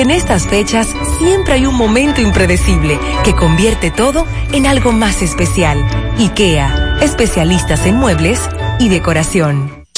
En estas fechas siempre hay un momento impredecible que convierte todo en algo más especial. IKEA, especialistas en muebles y decoración.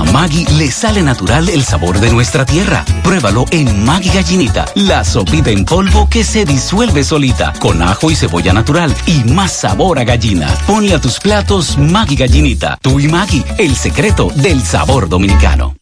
A Maggie le sale natural el sabor de nuestra tierra. Pruébalo en Maggie Gallinita, la sopita en polvo que se disuelve solita, con ajo y cebolla natural y más sabor a gallina. Ponle a tus platos Maggie Gallinita. Tú y Maggie, el secreto del sabor dominicano.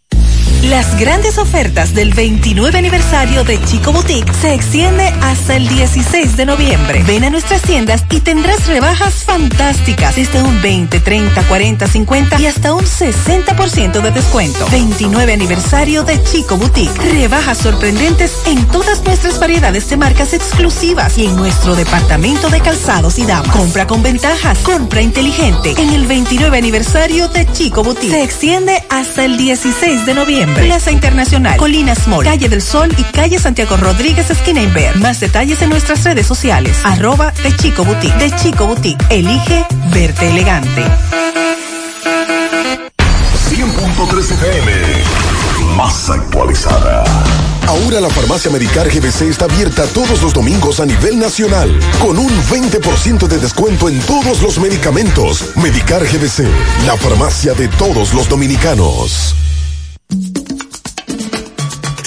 Las grandes ofertas del 29 aniversario de Chico Boutique se extiende hasta el 16 de noviembre. Ven a nuestras tiendas y tendrás rebajas fantásticas desde un 20, 30, 40, 50 y hasta un 60% de descuento. 29 aniversario de Chico Boutique. Rebajas sorprendentes en todas nuestras variedades de marcas exclusivas y en nuestro departamento de calzados y damas. Compra con ventajas, compra inteligente. En el 29 aniversario de Chico Boutique se extiende hasta el 16 de noviembre. Plaza Internacional, Colinas Mall, Calle del Sol y Calle Santiago Rodríguez, esquina Inver. Más detalles en nuestras redes sociales. Arroba de Chico Boutique. De Chico Boutique. Elige verte elegante. 100.3 FM. Más actualizada. Ahora la farmacia Medicar GBC está abierta todos los domingos a nivel nacional, con un 20% de descuento en todos los medicamentos. Medicar GBC, la farmacia de todos los dominicanos.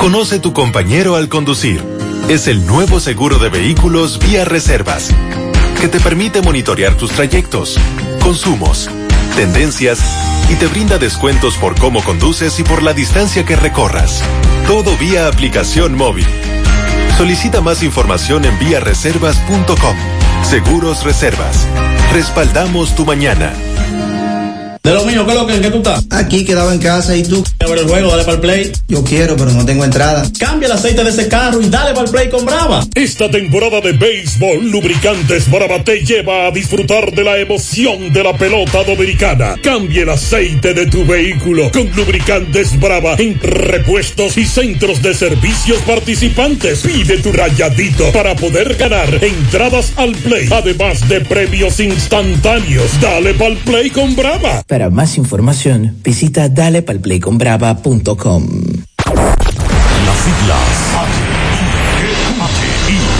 Conoce tu compañero al conducir. Es el nuevo seguro de vehículos vía reservas, que te permite monitorear tus trayectos, consumos, tendencias y te brinda descuentos por cómo conduces y por la distancia que recorras. Todo vía aplicación móvil. Solicita más información en viareservas.com. Seguros Reservas. Respaldamos tu mañana. De lo mío, ¿qué es lo que, en qué tú estás? Aquí quedaba en casa y tú. A ver el juego, dale para el play. Yo quiero, pero no tengo entrada. Cambia el aceite de ese carro y dale para el play con Brava. Esta temporada de béisbol, Lubricantes Brava te lleva a disfrutar de la emoción de la pelota dominicana. Cambia el aceite de tu vehículo con Lubricantes Brava en repuestos y centros de servicios participantes. Pide tu rayadito para poder ganar entradas al play, además de premios instantáneos. Dale para el play con Brava. Para más información, visita dalepalplayconbrava.com. Las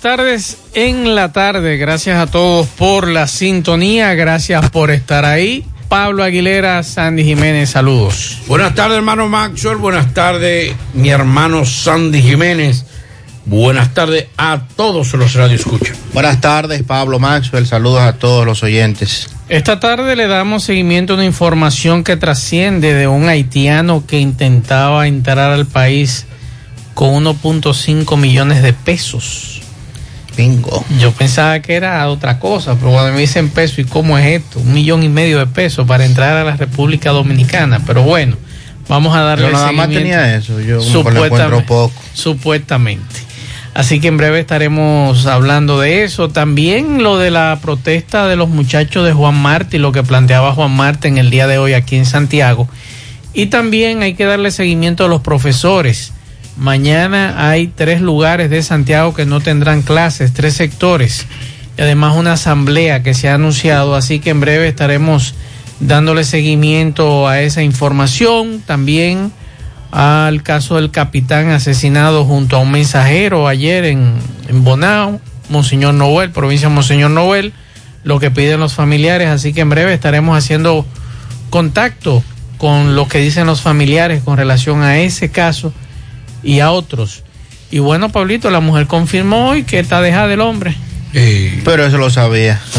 Tardes en la tarde. Gracias a todos por la sintonía. Gracias por estar ahí. Pablo Aguilera, Sandy Jiménez, saludos. Buenas tardes, hermano Maxwell. Buenas tardes, mi hermano Sandy Jiménez. Buenas tardes a todos los radioescuchas. Buenas tardes, Pablo Maxwell. Saludos a todos los oyentes. Esta tarde le damos seguimiento a una información que trasciende de un haitiano que intentaba entrar al país con 1.5 millones de pesos. Yo pensaba que era otra cosa, pero cuando me dicen peso, ¿y cómo es esto? Un millón y medio de pesos para entrar a la República Dominicana. Pero bueno, vamos a darle Yo nada más tenía eso. Yo Supuestamente. poco. Supuestamente. Así que en breve estaremos hablando de eso. También lo de la protesta de los muchachos de Juan Martí, lo que planteaba Juan Martí en el día de hoy aquí en Santiago. Y también hay que darle seguimiento a los profesores. Mañana hay tres lugares de Santiago que no tendrán clases, tres sectores. Y además una asamblea que se ha anunciado. Así que en breve estaremos dándole seguimiento a esa información. También al caso del capitán asesinado junto a un mensajero ayer en, Bonao, Monseñor Noel, provincia de Monseñor Noel, lo que piden los familiares, así que en breve estaremos haciendo contacto con lo que dicen los familiares con relación a ese caso y a otros. Y bueno, Pablito, la mujer confirmó hoy que está dejada del hombre. Pero eso lo sabía.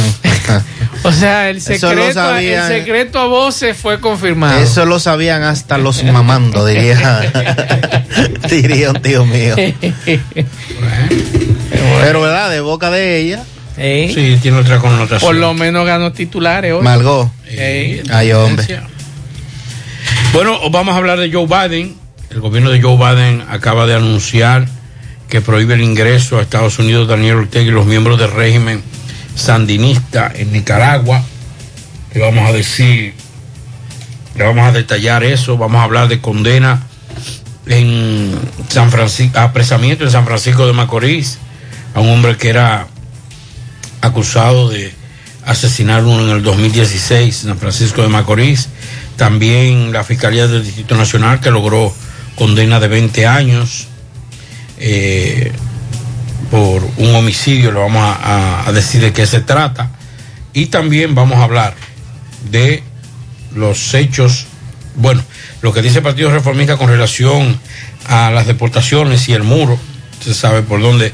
O sea, el Eso lo secreto, el secreto a voces fue confirmado. Eso lo sabían hasta los mamando, diría, diría un tío mío. Pero, ¿verdad? De boca de ella. Sí, tiene otra connotación. Por lo menos ganó titulares hoy. Malgó. Ay, hombre. Bueno, vamos a hablar de Joe Biden. El gobierno de Joe Biden acaba de anunciar que prohíbe el ingreso a Estados Unidos de Daniel Ortega y los miembros del régimen sandinista en Nicaragua. Le vamos a decir, le vamos a detallar eso, vamos a hablar de condena en San Francisco, apresamiento en San Francisco de Macorís a un hombre que era acusado de asesinar uno en el 2016 en San Francisco de Macorís. También la Fiscalía del Distrito Nacional que logró condena de 20 años eh, por un homicidio, le vamos a, a- decir de qué se trata. Y también vamos a hablar de los hechos, bueno, lo que dice el Partido Reformista con relación a las deportaciones y el muro, se sabe por dónde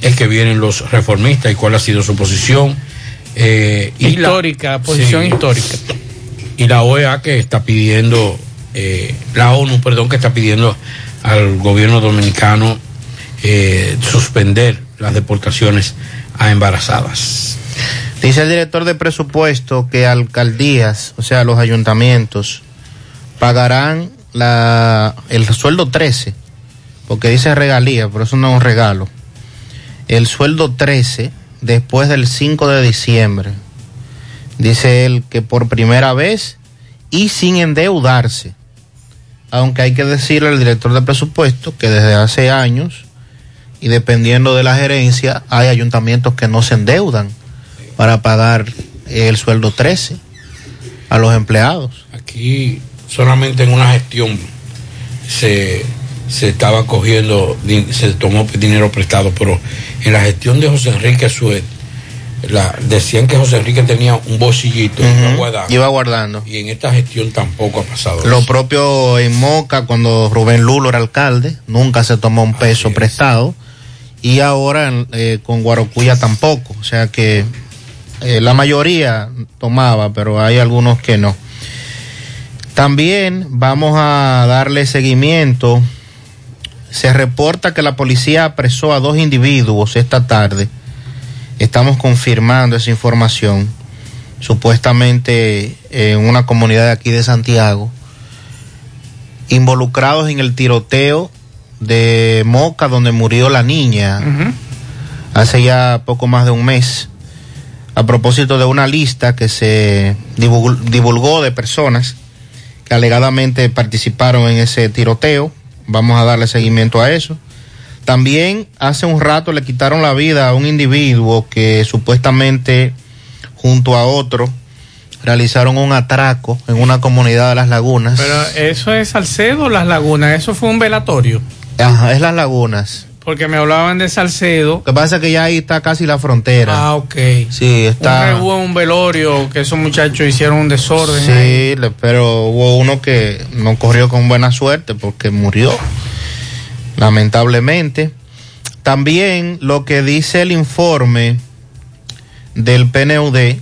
es que vienen los reformistas y cuál ha sido su posición. eh, y la- Histórica, posición Sí. histórica. y la OEA que está pidiendo, eh, la ONU, perdón, que está pidiendo al gobierno dominicano eh, suspender las deportaciones a embarazadas. Dice el director de presupuesto que alcaldías, o sea, los ayuntamientos, pagarán la, el sueldo 13, porque dice regalía, pero eso no es un regalo. El sueldo 13 después del 5 de diciembre. Dice él que por primera vez y sin endeudarse. Aunque hay que decirle al director de presupuesto que desde hace años y dependiendo de la gerencia hay ayuntamientos que no se endeudan para pagar el sueldo 13 a los empleados. Aquí solamente en una gestión se, se estaba cogiendo, se tomó dinero prestado, pero en la gestión de José Enrique Suet, la, decían que José Enrique tenía un bolsillito y iba guardando. Iba guardando. Y en esta gestión tampoco ha pasado Lo eso. propio en Moca, cuando Rubén Lulo era alcalde, nunca se tomó un peso prestado. Y ahora eh, con Guarocuya tampoco. O sea que eh, la mayoría tomaba, pero hay algunos que no. También vamos a darle seguimiento. Se reporta que la policía apresó a dos individuos esta tarde. Estamos confirmando esa información. Supuestamente en una comunidad de aquí de Santiago. Involucrados en el tiroteo de Moca, donde murió la niña hace ya poco más de un mes. A propósito de una lista que se divulgó, divulgó de personas que alegadamente participaron en ese tiroteo. Vamos a darle seguimiento a eso. También hace un rato le quitaron la vida a un individuo que supuestamente junto a otro realizaron un atraco en una comunidad de las lagunas. Pero eso es Salcedo o Las Lagunas, eso fue un velatorio. Ajá, es las lagunas. Porque me hablaban de Salcedo. Lo que pasa es que ya ahí está casi la frontera. Ah, ok. Sí, está. Un, hubo un velorio que esos muchachos hicieron un desorden. Sí, pero hubo uno que no corrió con buena suerte porque murió, lamentablemente. También lo que dice el informe del PNUD,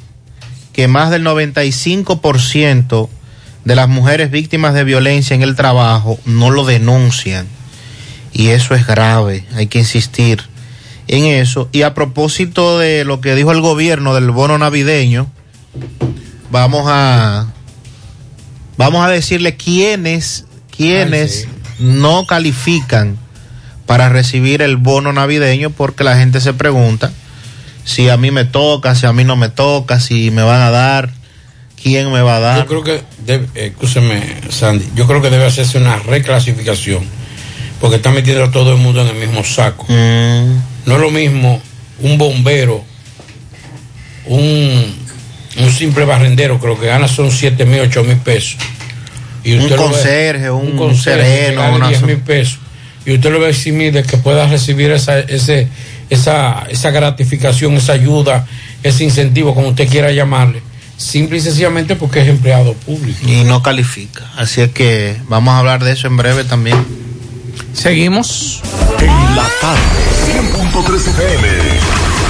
que más del 95% de las mujeres víctimas de violencia en el trabajo no lo denuncian. Y eso es grave, hay que insistir en eso. Y a propósito de lo que dijo el gobierno del bono navideño, vamos a vamos a decirle quiénes quiénes no califican para recibir el bono navideño porque la gente se pregunta si a mí me toca, si a mí no me toca, si me van a dar, quién me va a dar. Yo creo que, debe, escúcheme, Sandy, yo creo que debe hacerse una reclasificación porque está metiendo a todo el mundo en el mismo saco. Mm. No es lo mismo un bombero, un, un simple barrendero, creo que gana son 7 mil, 8 mil pesos. Y un ve- conserje, un, que sereno, una 10 mil pesos. Y usted lo ve eximir de que pueda recibir esa, ese, esa, esa gratificación, esa ayuda, ese incentivo, como usted quiera llamarle, simple y sencillamente porque es empleado público. y no califica. Así es que vamos a hablar de eso en breve también. Seguimos. En la tarde, 100.3 FM.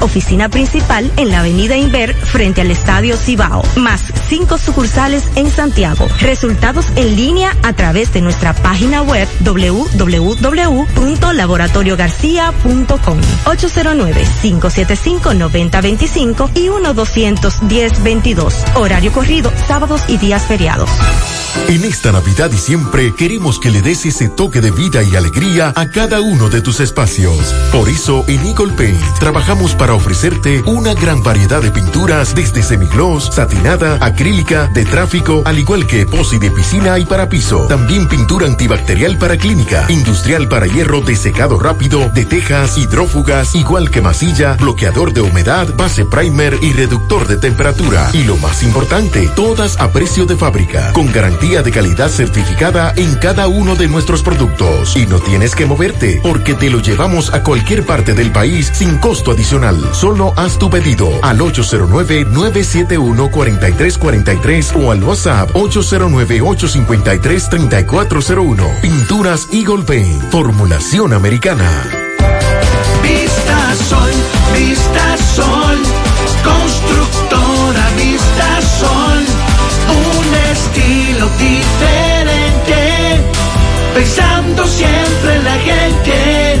Oficina principal en la Avenida Inver frente al Estadio Cibao. Más cinco sucursales en Santiago. Resultados en línea a través de nuestra página web www.laboratoriogarcia.com 809-575-9025 y 1-210-22. Horario corrido, sábados y días feriados. En esta Navidad y siempre queremos que le des ese toque de vida y alegría a cada uno de tus espacios. Por eso en Eagle Paint trabajamos para ofrecerte una gran variedad de pinturas desde semigloss, satinada, acrílica, de tráfico, al igual que epoxi de piscina y para piso. También pintura antibacterial para clínica, industrial para hierro de secado rápido, de tejas, hidrófugas, igual que masilla, bloqueador de humedad, base primer y reductor de temperatura. Y lo más importante, todas a precio de fábrica, con garantía de calidad certificada en cada uno de nuestros productos. Y no tienes que moverte, porque te lo llevamos a cualquier parte del país sin costo adicional. Solo haz tu pedido al 809-971-4343 o al WhatsApp 809-853-3401. Pinturas Eagle Paint, formulación americana. Vista Sol, Vista Sol, constructora Vista Sol, un estilo diferente, pensando siempre en la gente,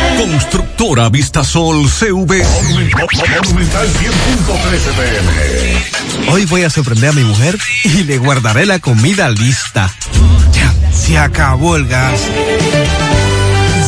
Constructora Vistasol CV. Monumental 100.13 pm. Hoy voy a sorprender a mi mujer y le guardaré la comida lista. Ya, se acabó el gas.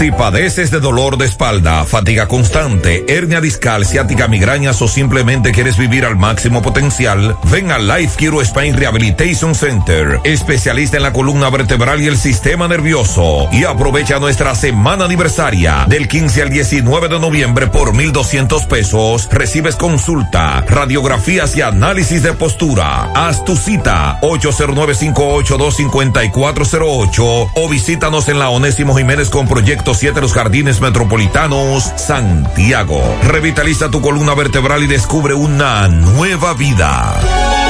Si padeces de dolor de espalda, fatiga constante, hernia discal, ciática, migrañas o simplemente quieres vivir al máximo potencial, ven a Life Kiro Spine Rehabilitation Center, especialista en la columna vertebral y el sistema nervioso. Y aprovecha nuestra semana aniversaria del 15 al 19 de noviembre por 1,200 pesos. Recibes consulta, radiografías y análisis de postura. Haz tu cita 809-582-5408 o visítanos en la Onésimo Jiménez con Proyecto 7 Los Jardines Metropolitanos, Santiago. Revitaliza tu columna vertebral y descubre una nueva vida.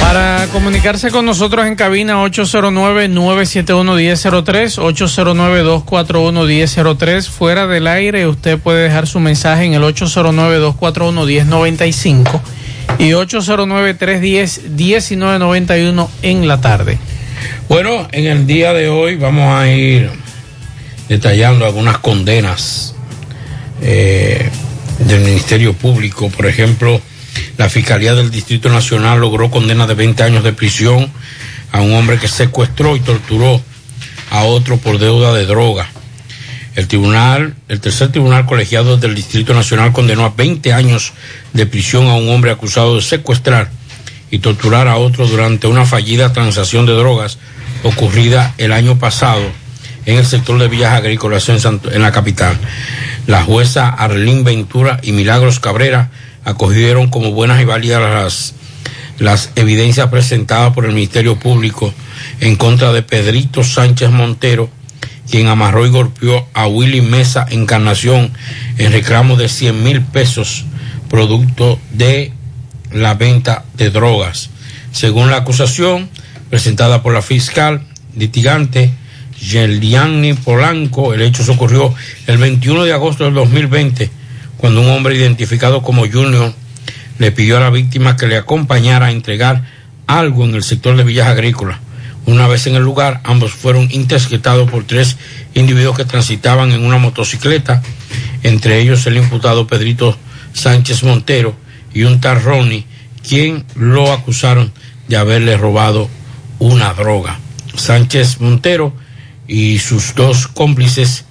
Para comunicarse con nosotros en cabina 809-971-1003, 809-241-1003, fuera del aire, usted puede dejar su mensaje en el 809-241-1095 y 809-310-1991 en la tarde. Bueno, en el día de hoy vamos a ir detallando algunas condenas eh, del Ministerio Público. Por ejemplo, la Fiscalía del Distrito Nacional logró condena de 20 años de prisión a un hombre que secuestró y torturó a otro por deuda de droga. El tribunal, el tercer tribunal colegiado del Distrito Nacional condenó a 20 años de prisión a un hombre acusado de secuestrar y torturar a otro durante una fallida transacción de drogas ocurrida el año pasado en el sector de Villas Agrícolas en, la capital. La jueza Arlín Ventura y Milagros Cabrera acogieron como buenas y válidas las, evidencias presentadas por el Ministerio Público en contra de Pedrito Sánchez Montero, quien amarró y golpeó a Willy Mesa Encarnación en reclamo de 100 mil pesos, producto de la venta de drogas. Según la acusación presentada por la fiscal litigante Yeliani Polanco, el hecho se ocurrió el 21 de agosto del 2020, cuando un hombre identificado como Junior le pidió a la víctima que le acompañara a entregar algo en el sector de Villas Agrícolas. Una vez en el lugar, ambos fueron interceptados por tres individuos que transitaban en una motocicleta, entre ellos el imputado Pedrito Sánchez Montero y un tal Ronnie, quien lo acusaron de haberle robado una droga. Sánchez Montero y sus dos cómplices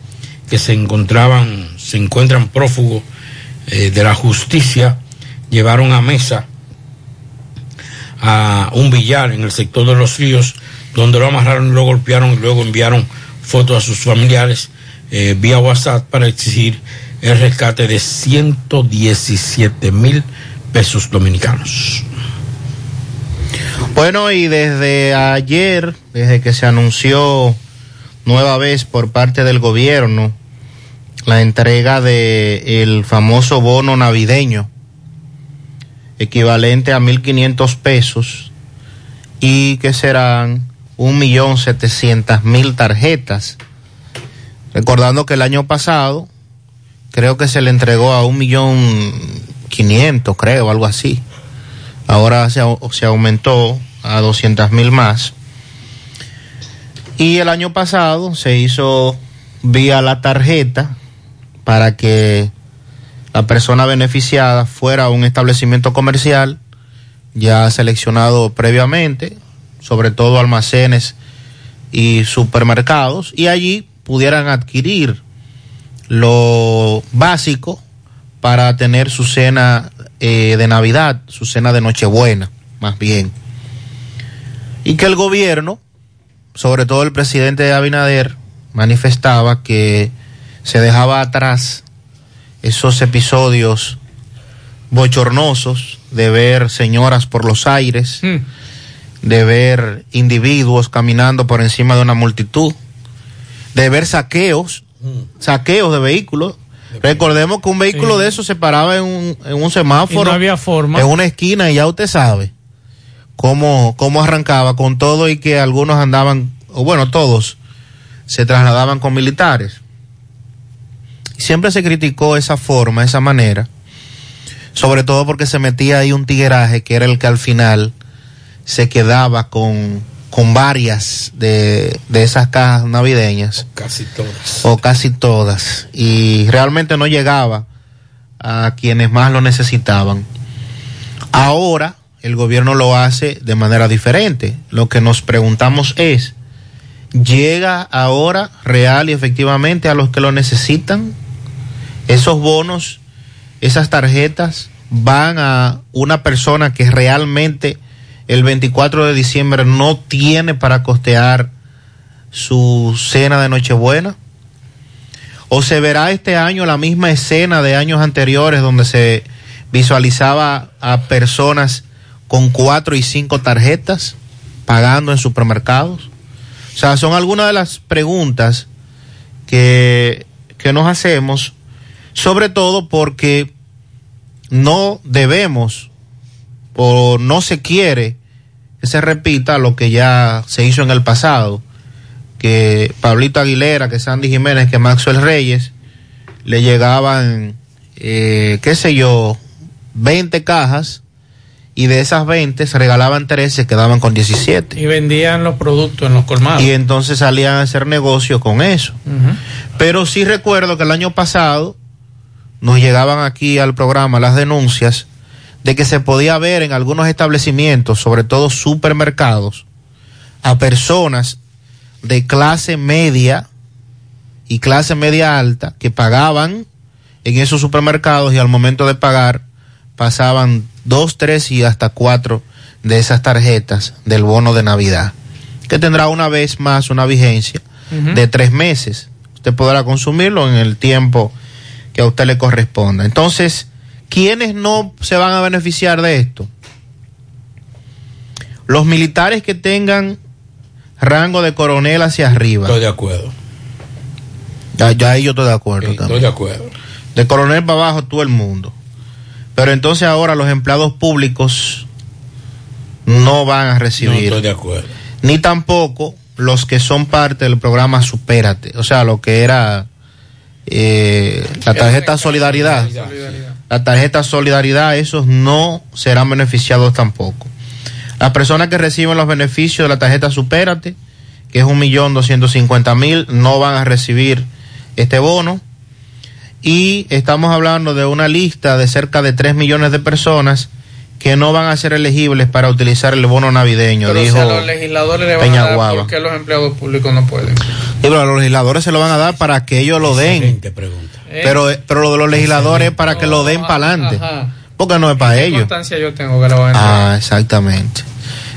que se encontraban, se encuentran prófugos eh, de la justicia, llevaron a mesa a un billar en el sector de los ríos, donde lo amarraron lo golpearon y luego enviaron fotos a sus familiares eh, vía WhatsApp para exigir el rescate de 117 mil pesos dominicanos. Bueno, y desde ayer, desde que se anunció nueva vez por parte del gobierno la entrega de el famoso bono navideño, equivalente a 1.500 pesos, y que serán un millón setecientas mil tarjetas. Recordando que el año pasado creo que se le entregó a un millón quinientos, creo, algo así. Ahora se, se aumentó a 200 mil más. Y el año pasado se hizo vía la tarjeta para que la persona beneficiada fuera a un establecimiento comercial ya seleccionado previamente, sobre todo almacenes y supermercados, y allí pudieran adquirir lo básico para tener su cena eh, de Navidad, su cena de Nochebuena, más bien. Y que el gobierno, sobre todo el presidente Abinader, manifestaba que se dejaba atrás esos episodios bochornosos de ver señoras por los aires, de ver individuos caminando por encima de una multitud, de ver saqueos, saqueos de vehículos. Recordemos que un vehículo de esos se paraba en un, en un semáforo, no había forma. en una esquina y ya usted sabe cómo, cómo arrancaba con todo y que algunos andaban, o bueno, todos se trasladaban con militares. Siempre se criticó esa forma, esa manera, sobre todo porque se metía ahí un tigueraje que era el que al final se quedaba con, con varias de, de esas cajas navideñas Casi todas. o casi todas y realmente no llegaba a quienes más lo necesitaban. Ahora el gobierno lo hace de manera diferente. Lo que nos preguntamos es, ¿llega ahora real y efectivamente a los que lo necesitan? Esos bonos, esas tarjetas van a una persona que realmente el 24 de diciembre no tiene para costear su cena de Nochebuena? ¿O se verá este año la misma escena de años anteriores donde se visualizaba a personas con cuatro y cinco tarjetas pagando en supermercados? O sea, son algunas de las preguntas que, que nos hacemos, sobre todo porque no debemos o no se quiere que se repita lo que ya se hizo en el pasado, que Pablito Aguilera, que Sandy Jiménez, que Maxwell Reyes, le llegaban, eh, qué sé yo, 20 cajas y de esas 20 se regalaban 13, se quedaban con 17. Y vendían los productos en los colmados. Y entonces salían a hacer negocio con eso. Pero sí recuerdo que el año pasado nos llegaban aquí al programa las denuncias de que se podía ver en algunos establecimientos, sobre todo supermercados, a personas de clase media y clase media alta que pagaban en esos supermercados y al momento de pagar pasaban dos, tres y hasta cuatro de esas tarjetas del bono de Navidad, que tendrá una vez más una vigencia de tres meses. Usted podrá consumirlo en el tiempo que a usted le corresponda. Entonces, ¿quiénes no se van a beneficiar de esto? Los militares que tengan rango de coronel hacia arriba. Estoy de acuerdo. Ya, ya ahí yo estoy de acuerdo Estoy también. de acuerdo. De coronel para abajo todo el mundo. Pero entonces ahora los empleados públicos no van a No recibir. estoy de acuerdo. Ni tampoco los que son parte del programa Supérate. O sea, lo que era eh, la tarjeta Solidaridad. La tarjeta Solidaridad, esos no serán beneficiados tampoco. Las personas que reciben los beneficios de la tarjeta Supérate, que es un millón doscientos cincuenta mil, no van a recibir este bono. Y estamos hablando de una lista de cerca de 3 millones de personas que no van a ser elegibles para utilizar el bono navideño, Pero dijo si a los legisladores le van Peña a dar, Guava. ¿por qué los empleados públicos no pueden? Sí, pero a los legisladores se lo van a dar para que ellos lo den. Pero, pero lo de los legisladores es para que lo den para adelante. Porque no es para ¿Qué ellos. constancia yo tengo que lo van a Ah, exactamente.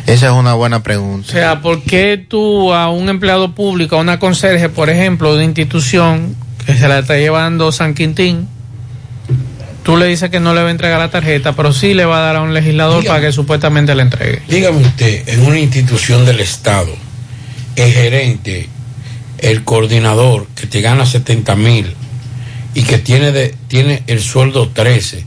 Esa es una buena pregunta. O sea, ¿por qué tú a un empleado público, a una conserje, por ejemplo, de institución que se la está llevando San Quintín, tú le dices que no le va a entregar la tarjeta, pero sí le va a dar a un legislador Dígame. para que supuestamente le entregue? Dígame usted, en una institución del Estado, el gerente, el coordinador que te gana 70 mil y que tiene, de, tiene el sueldo 13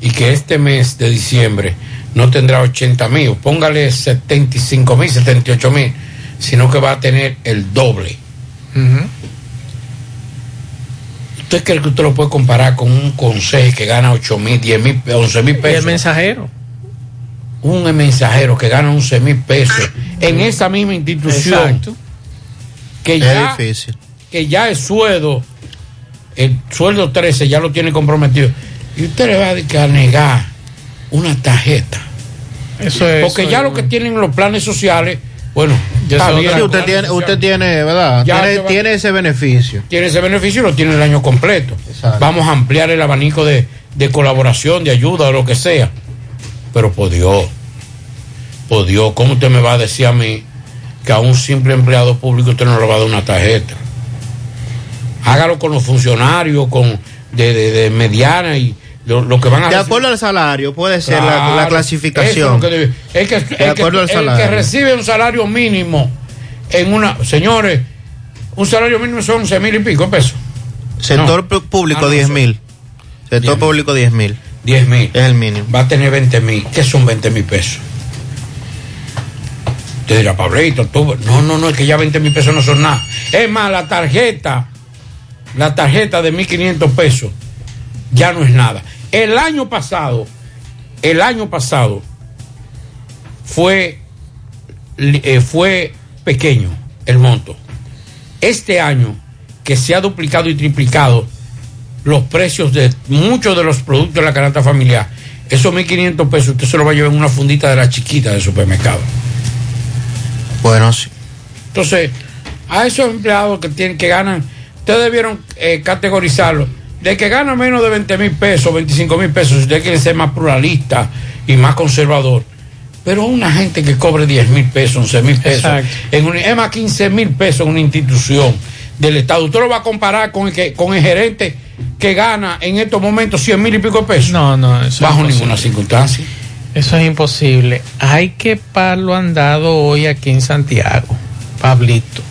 y que este mes de diciembre no tendrá 80 mil, póngale 75 mil, 78 mil, sino que va a tener el doble. ¿Usted cree que usted lo puede comparar con un consejo que gana 8 mil, 10 mil, 11 mil Y pesos? el mensajero. un mensajero que gana 11 mil pesos en esa misma institución Exacto. Que ya difícil. que ya el sueldo el sueldo 13 ya lo tiene comprometido y usted le va a negar una tarjeta Eso es. porque eso ya es- lo que tienen los planes sociales bueno Ya está bien, usted tiene, usted tiene, ¿verdad? Ya Tiene, te va- tiene ese beneficio. tiene ese beneficio y lo tiene el año completo Exacto. vamos a ampliar el abanico de, de colaboración de ayuda o lo que sea pero por Dios por Dios ¿cómo usted me va a decir a mí que a un simple empleado público usted no le va a dar una tarjeta hágalo con los funcionarios con de, de- de mediana y lo, lo que van a De recibir. acuerdo al salario, puede ser la- la, Claro, eso clasificación. que el que, el que- acuerdo al el que salario. recibe un salario mínimo en una señores un salario mínimo son 11 mil y pico de pesos Sector No. público, Ah, no, 10 eso- mil. Sector 10.000. público, 10 mil. 10 mil Es el mínimo. va a tener 20 mil. ¿Qué son 20 mil pesos? Usted dirá, Pablito. No, no, no, es que ya 20 mil pesos no son nada. Es más, la tarjeta, la tarjeta de 1.500 pesos ya no es nada. El año pasado, el año pasado fue, eh, fue pequeño el monto. Este año, que se ha duplicado y triplicado, los precios de muchos de los productos de la canasta familiar. Esos 1.500 pesos usted se los va a llevar en una fundita de la chiquita del supermercado. Bueno, sí. Entonces, a esos empleados que tienen que ganan, ustedes debieron eh, categorizarlo. De que gana menos de 20 mil pesos, 25 mil pesos, si usted quiere ser más pluralista y más conservador. Pero una gente que cobre 10 mil pesos, 11 mil pesos, Exacto. en un, es más 15 mil pesos en una institución del Estado. ¿Usted lo va a comparar con el, que, con el gerente que gana en estos momentos 100 mil y pico de pesos? No, no, eso Bajo ninguna circunstancia. Eso es imposible. Hay que palo andado hoy aquí en Santiago, Pablito.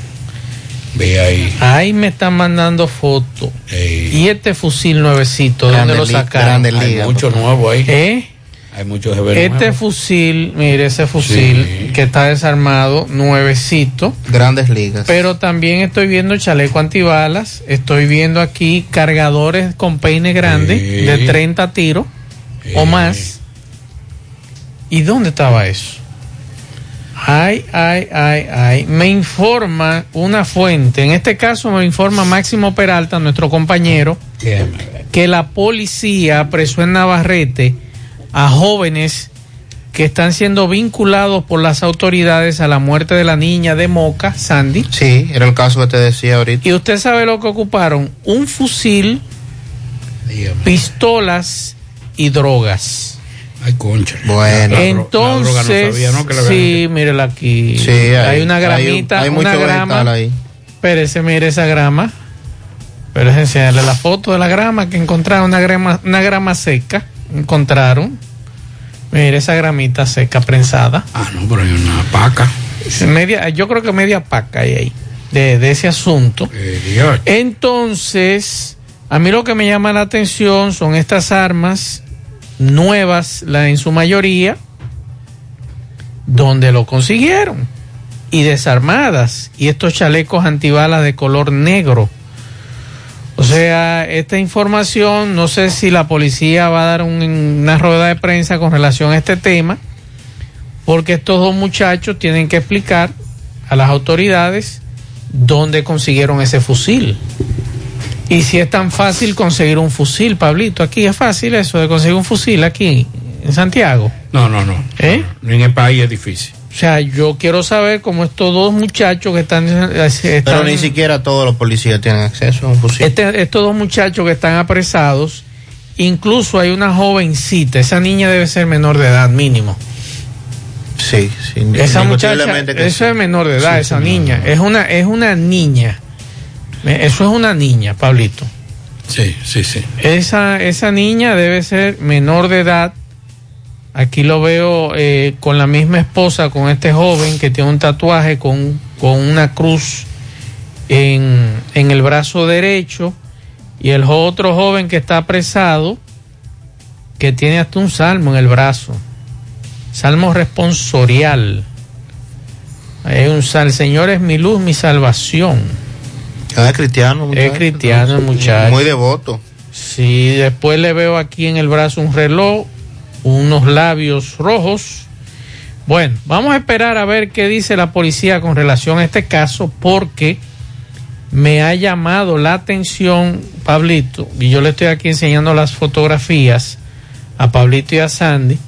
Ve ahí. Ahí me están mandando fotos. Y este fusil nuevecito, ¿dónde lo sacaron? grandes Hay mucho nuevo ahí. ¿Eh? Hay muchos Este nuevos. fusil, mire ese fusil que está desarmado, nuevecito. Grandes ligas. Pero también estoy viendo chaleco antibalas, estoy viendo aquí cargadores con peine grande Sí. de 30 tiros o más. ¿Y dónde estaba eso? Ay, ay, ay, ay. Me informa una fuente, en este caso me informa Máximo Peralta, nuestro compañero, que la policía apresó en Navarrete a jóvenes que están siendo vinculados por las autoridades a la muerte de la niña de Moca, Sandy. Sí, era el caso que te decía ahorita. Y usted sabe lo que ocuparon, un fusil, pistolas y drogas. Ay, concha. Bueno. Entonces, sí, mírela aquí. Sí, hay, hay- una hay un- gramita, hay una mucho grama. ahí. Espérese, mire esa grama. Pero es enseñarle la foto de la grama que encontraron, una grama, una grama seca. Encontraron. Mire esa gramita seca prensada. Ah, no, pero hay una paca. Media, yo creo que media paca hay ahí de, de ese asunto. Entonces, a mí lo que me llama la atención son estas armas nuevas, la en su mayoría, donde lo consiguieron y desarmadas y estos chalecos antibalas de color negro. O sea, esta información, no sé si la policía va a dar un- una rueda de prensa con relación a este tema, porque estos dos muchachos tienen que explicar a las autoridades dónde consiguieron ese fusil. Y si es tan fácil conseguir un fusil, Pablito, aquí es fácil eso de conseguir un fusil aquí en Santiago. No, no, no. ¿Eh? En el país es difícil. O sea, yo quiero saber cómo estos dos muchachos que están... eh, Pero ni siquiera todos los policías tienen acceso a un fusil. este- estos dos muchachos que están apresados, incluso hay una jovencita, esa niña debe ser menor de edad mínimo. Sí, sí. Esa muchacha, eso sí. es menor de edad, Sí, esa sí, niña. Es una, es una niña. Eso es una niña, Pablito. Sí, sí, sí. Esa, esa niña debe ser menor de edad. Aquí lo veo eh, con la misma esposa, con este joven que tiene un tatuaje con, con una cruz en, en el brazo derecho. Y el otro joven que está apresado, que tiene hasta un salmo en el brazo. Salmo responsorial. Hay un sal, Señor es mi luz, mi salvación. Ah, es cristiano. Es muchacho. cristiano el muchacho. Muy devoto. Sí, después le veo aquí en el brazo un reloj, unos labios rojos. Bueno, vamos a esperar a ver qué dice la policía con relación a este caso, porque me ha llamado la atención, Pablito, y yo le estoy aquí enseñando las fotografías a Pablito y a Sandy,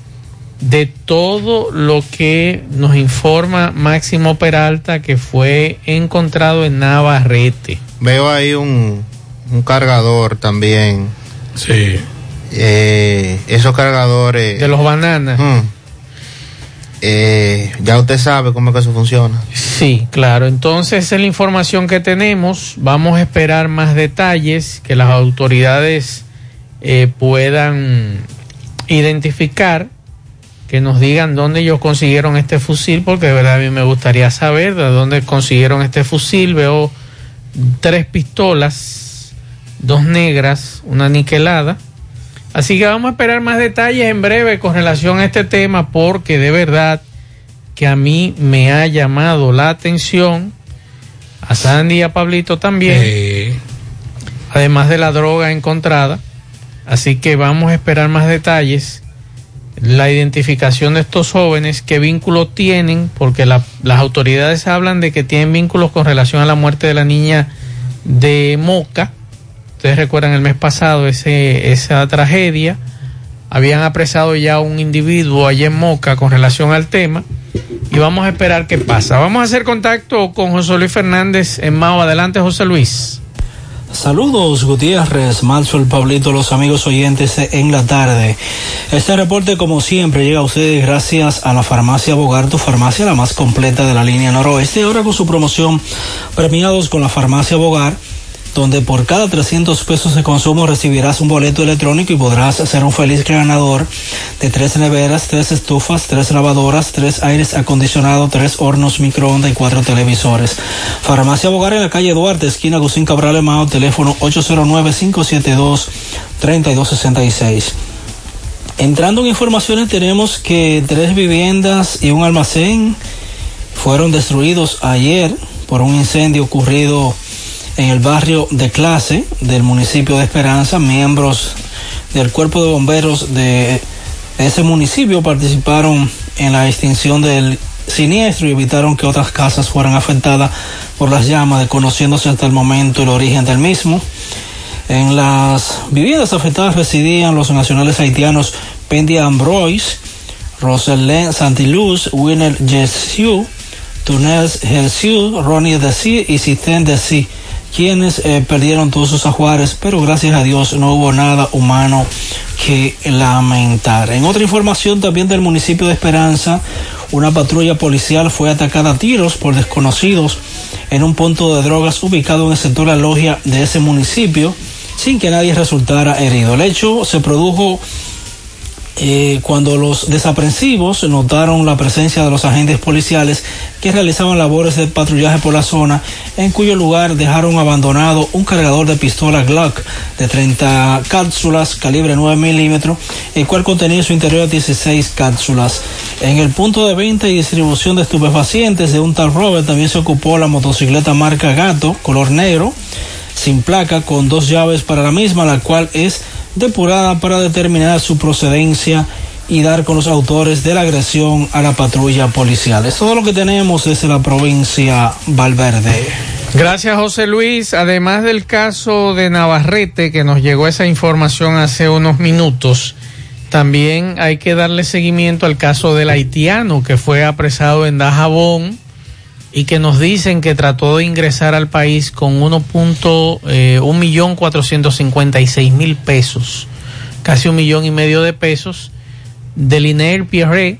de todo lo que nos informa Máximo Peralta que fue encontrado en Navarrete. Veo ahí un, un cargador también. Sí. Eh, esos cargadores. De los bananas. Mm. Eh, ya usted sabe cómo es que eso funciona. Sí, claro. Entonces, esa es la información que tenemos. Vamos a esperar más detalles que las autoridades eh, puedan identificar, que nos digan dónde ellos consiguieron este fusil, porque de verdad a mí me gustaría saber de dónde consiguieron este fusil. Veo tres pistolas, dos negras, una niquelada. Así que vamos a esperar más detalles en breve con relación a este tema porque de verdad que a mí me ha llamado la atención, a Sandy y a Pablito también, además de la droga encontrada. Así que vamos a esperar más detalles, la identificación de estos jóvenes, qué vínculos tienen, porque la- las autoridades hablan de que tienen vínculos con relación a la muerte de la niña de Moca. Ustedes recuerdan el mes pasado ese, esa tragedia. Habían apresado ya un individuo allá en Moca con relación al tema. Y vamos a esperar qué pasa. Vamos a hacer contacto con José Luis Fernández en Mao. Adelante, José Luis. Saludos Gutiérrez, el Pablito, los amigos oyentes en la tarde. Este reporte como siempre llega a ustedes gracias a la farmacia Bogar, tu farmacia la más completa de la línea noroeste. Ahora con su promoción premiados con la farmacia Bogar donde por cada 300 pesos de consumo recibirás un boleto electrónico y podrás ser un feliz ganador de tres neveras, tres estufas, tres lavadoras, tres aires acondicionados, tres hornos microondas y cuatro televisores. Farmacia Bogar en la calle Duarte, esquina Gusín Cabral Mao, teléfono 809-572-3266. Entrando en informaciones tenemos que tres viviendas y un almacén fueron destruidos ayer por un incendio ocurrido en el barrio de clase del municipio de Esperanza. Miembros del cuerpo de bomberos de ese municipio participaron en la extinción del siniestro y evitaron que otras casas fueran afectadas por las llamas, desconociéndose hasta el momento el origen del mismo. En las viviendas afectadas residían los nacionales haitianos Pendia Ambroise, Roselaine Santiluz, Winner Jessiu, Tunels Gelsiu, Ronnie Desi y Sistén Desi quienes eh, perdieron todos sus ajuares, pero gracias a Dios no hubo nada humano que lamentar. En otra información también del municipio de Esperanza, una patrulla policial fue atacada a tiros por desconocidos en un punto de drogas ubicado en el sector La Logia de ese municipio, sin que nadie resultara herido. El hecho se produjo eh, cuando los desaprensivos notaron la presencia de los agentes policiales que realizaban labores de patrullaje por la zona, en cuyo lugar dejaron abandonado un cargador de pistola Glock de 30 cápsulas calibre 9 milímetros, el cual contenía en su interior 16 cápsulas. En el punto de venta y distribución de estupefacientes de un tal Robert también se ocupó la motocicleta marca Gato, color negro, sin placa, con dos llaves para la misma, la cual es depurada para determinar su procedencia y dar con los autores de la agresión a la patrulla policial. Es todo lo que tenemos desde la provincia Valverde. Gracias José Luis. Además del caso de Navarrete, que nos llegó esa información hace unos minutos, también hay que darle seguimiento al caso del haitiano que fue apresado en Dajabón y que nos dicen que trató de ingresar al país con 1.1 eh, millón 456 mil pesos, casi un millón y medio de pesos, de Liner Pierre,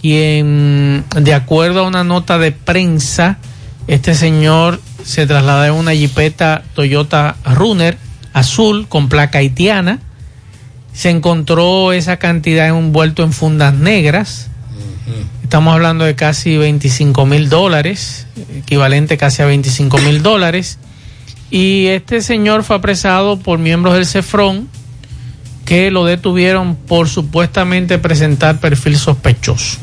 quien, de acuerdo a una nota de prensa, este señor se traslada en una jipeta Toyota Runner azul con placa haitiana. Se encontró esa cantidad envuelto en fundas negras Estamos hablando de casi 25 mil dólares, equivalente casi a 25 mil dólares. Y este señor fue apresado por miembros del CEFRON que lo detuvieron por supuestamente presentar perfil sospechoso.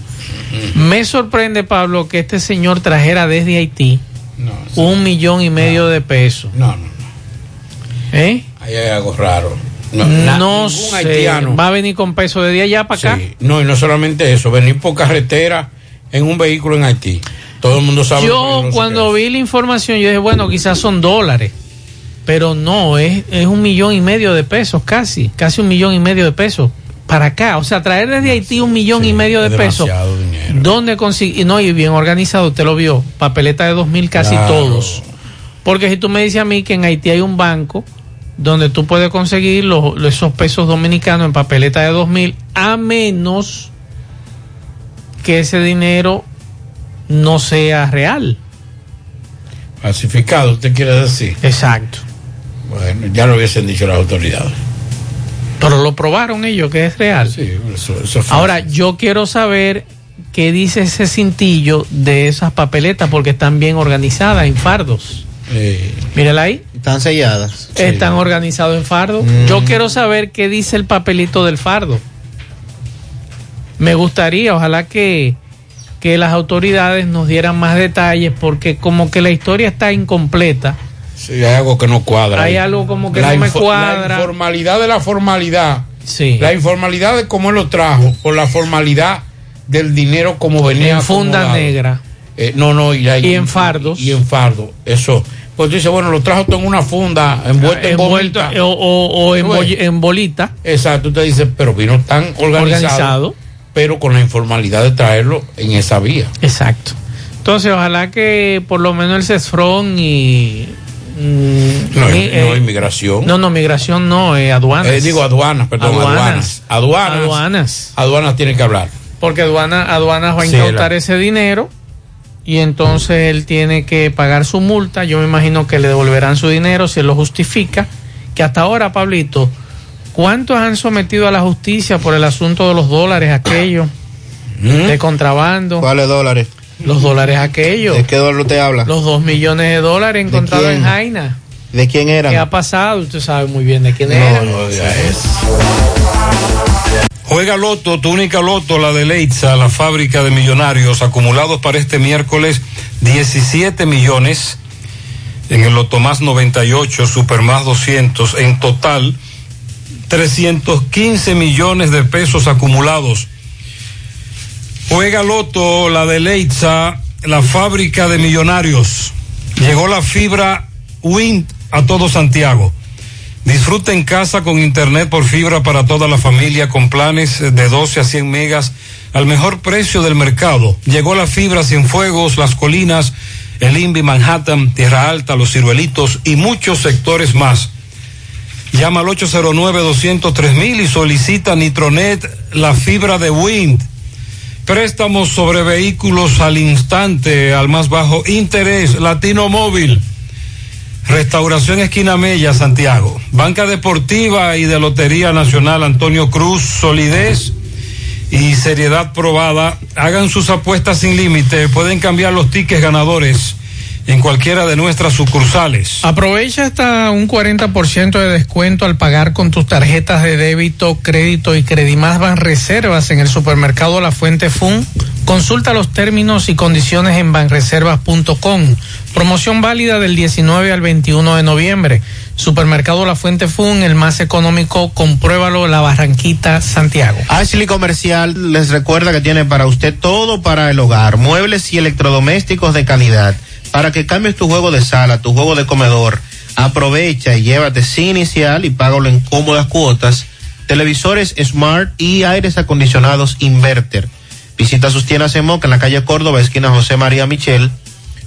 Me sorprende, Pablo, que este señor trajera desde Haití un millón y medio de pesos. No, no, no. ¿Eh? Ahí hay algo raro. No, sé, va a venir con peso de día ya para acá. No, y no solamente eso, venir por carretera en un vehículo en Haití. Todo el mundo sabe. Yo cuando vi la información, yo dije, bueno, quizás son dólares, pero no, es, es un millón y medio de pesos, casi, casi un millón y medio de pesos para acá. O sea, traer desde Haití un millón y medio de pesos. ¿Dónde consigue? No, y bien organizado, usted lo vio, papeleta de dos mil casi todos. Porque si tú me dices a mí que en Haití hay un banco donde tú puedes conseguir los, esos pesos dominicanos en papeleta de 2000 a menos que ese dinero no sea real. Falsificado, usted quiere decir. Exacto. Bueno, ya lo hubiesen dicho las autoridades. Pero lo probaron ellos que es real. Sí, eso, eso Ahora, yo quiero saber qué dice ese cintillo de esas papeletas porque están bien organizadas en fardos. Eh, Mírala ahí. Están selladas. Están organizados en fardo. Mm. Yo quiero saber qué dice el papelito del fardo. Me gustaría, ojalá que, que las autoridades nos dieran más detalles porque como que la historia está incompleta. Sí, hay algo que no cuadra. Hay algo como que no me cuadra. La informalidad de la formalidad. Sí. La informalidad de cómo él lo trajo, por la formalidad del dinero como venía. En funda negra. Eh, no, no, y, en fardos. Y, en fardo, eso. Pues tú dices, bueno, lo trajo todo en una funda, envuelto en Envuelto, bolita. eh, o, o- o en, en bolita. Exacto, usted dice, pero vino tan organizado, Organizado. pero con la informalidad de traerlo en esa vía. Exacto. Entonces, ojalá que por lo menos el CESFRON y. mm, No, no eh, inmigración. No, no, migración no, eh, aduanas. Eh, digo aduanas, perdón, aduanas. Aduanas. Aduanas. Aduanas tienen que hablar. Porque aduana, aduanas va a Sí, incautar la- ese dinero y entonces él tiene que pagar su multa. Yo me imagino que le devolverán su dinero si él lo justifica. Que hasta ahora, Pablito, ¿cuántos han sometido a la justicia por el asunto de los dólares aquellos? ¿Mm? De contrabando. ¿Cuáles dólares? Los dólares aquellos. ¿De qué dólar usted habla? Los dos millones de dólares encontrados en Jaina. ¿De quién eran? ¿Qué ha pasado? Usted sabe muy bien de quién No, era. no Juega Loto, tu única Loto, la de Leitza, la fábrica de millonarios, acumulados para este miércoles 17 millones. En el Loto más 98, Super más 200. En total, 315 millones de pesos acumulados. Juega Loto, la de Leitza, la fábrica de millonarios. Llegó la fibra Wind a todo Santiago. Disfruta en casa con internet por fibra para toda la familia con planes de 12 a 100 megas al mejor precio del mercado. Llegó la fibra Cienfuegos, Las Colinas, el INVI Manhattan, Tierra Alta, Los Ciruelitos y muchos sectores más. Llama al 809-203 y solicita Nitronet, la fibra de Wind. Préstamos sobre vehículos al instante, al más bajo interés, Latino Móvil. Restauración Esquina Mella, Santiago. Banca Deportiva y de Lotería Nacional Antonio Cruz, solidez y seriedad probada. Hagan sus apuestas sin límite. Pueden cambiar los tickets ganadores en cualquiera de nuestras sucursales. Aprovecha hasta un 40% de descuento al pagar con tus tarjetas de débito, crédito y Credimás van reservas en el supermercado La Fuente Fun. Consulta los términos y condiciones en banreservas.com. Promoción válida del 19 al 21 de noviembre. Supermercado La Fuente Fun, el más económico, compruébalo, La Barranquita, Santiago. Ashley Comercial les recuerda que tiene para usted todo para el hogar, muebles y electrodomésticos de calidad. Para que cambies tu juego de sala, tu juego de comedor, aprovecha y llévate sin inicial y págalo en cómodas cuotas. Televisores Smart y aires acondicionados Inverter. Visita sus tiendas en Moca en la calle Córdoba, esquina José María Michel.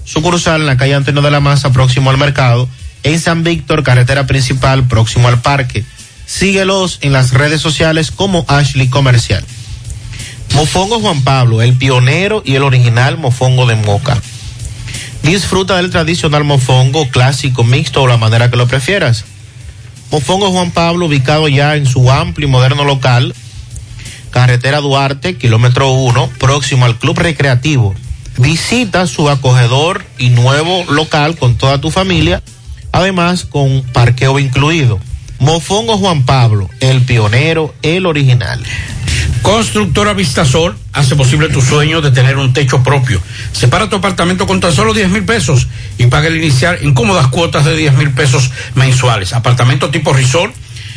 Sucursal en la calle Antonio de la Maza, próximo al mercado. En San Víctor, carretera principal, próximo al parque. Síguelos en las redes sociales como Ashley Comercial. Mofongo Juan Pablo, el pionero y el original mofongo de Moca. Disfruta del tradicional mofongo clásico, mixto o la manera que lo prefieras. Mofongo Juan Pablo, ubicado ya en su amplio y moderno local, carretera Duarte, kilómetro 1, próximo al Club Recreativo. Visita su acogedor y nuevo local con toda tu familia, además con parqueo incluido. Mofongo Juan Pablo, el pionero, el original. Constructora Vistasol hace posible tu sueño de tener un techo propio. Separa tu apartamento con tan solo 10 mil pesos y paga el inicial en cómodas cuotas de 10 mil pesos mensuales. Apartamento tipo resort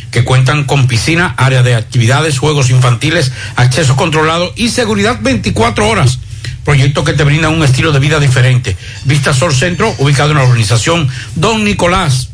que cuentan con piscina, área de actividades, juegos infantiles, acceso controlado y seguridad 24 horas. Proyecto que te brinda un estilo de vida diferente. Vistasol Centro, ubicado en la urbanización Don Nicolás,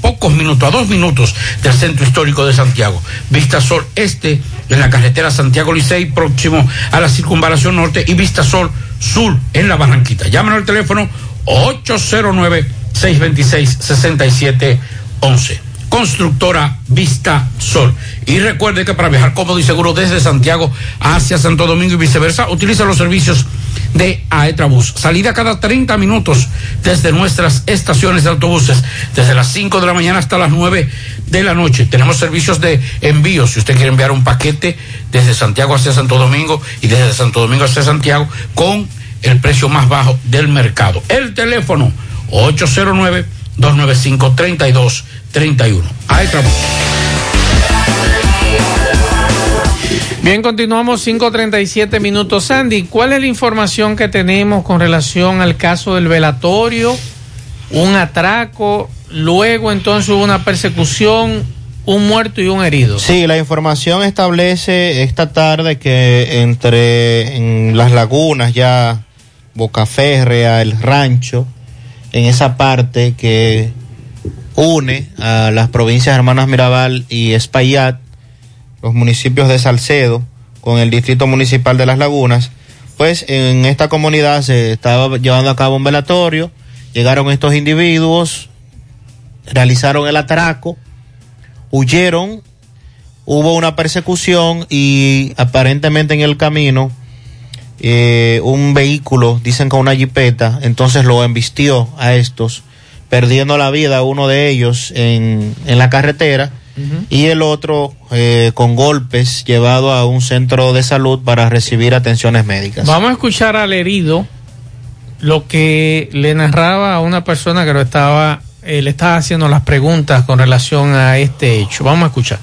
pocos minutos, a dos minutos del centro histórico de Santiago. Vista Sol Este, en la carretera Santiago Licey, próximo a la circunvalación norte, y Vista Sol Sur, en la Barranquita. Llámanos al teléfono 809-626-6711. Constructora Vista Sol. Y recuerde que para viajar cómodo y seguro desde Santiago hacia Santo Domingo y viceversa, utiliza los servicios de Aetrabús. Salida cada 30 minutos desde nuestras estaciones de autobuses, desde las 5 de la mañana hasta las 9 de la noche. Tenemos servicios de envío. Si usted quiere enviar un paquete desde Santiago hacia Santo Domingo y desde Santo Domingo hacia Santiago con el precio más bajo del mercado. El teléfono 809 295 3231. Aetrabús. Bien, continuamos 5.37 minutos. Sandy, ¿cuál es la información que tenemos con relación al caso del velatorio? Un atraco, luego entonces hubo una persecución, un muerto y un herido. Sí, la información establece esta tarde que entre en las lagunas ya Boca Férrea, el rancho, en esa parte que une a las provincias hermanas Mirabal y Espaillat, los municipios de Salcedo, con el distrito municipal de Las Lagunas, pues en esta comunidad se estaba llevando a cabo un velatorio, llegaron estos individuos, realizaron el atraco, huyeron, hubo una persecución y aparentemente en el camino eh, un vehículo, dicen con una jipeta, entonces lo embistió a estos, perdiendo la vida uno de ellos en, en la carretera y el otro eh, con golpes llevado a un centro de salud para recibir atenciones médicas. Vamos a escuchar al herido lo que le narraba a una persona que lo estaba, eh, le estaba haciendo las preguntas con relación a este hecho. Vamos a escuchar.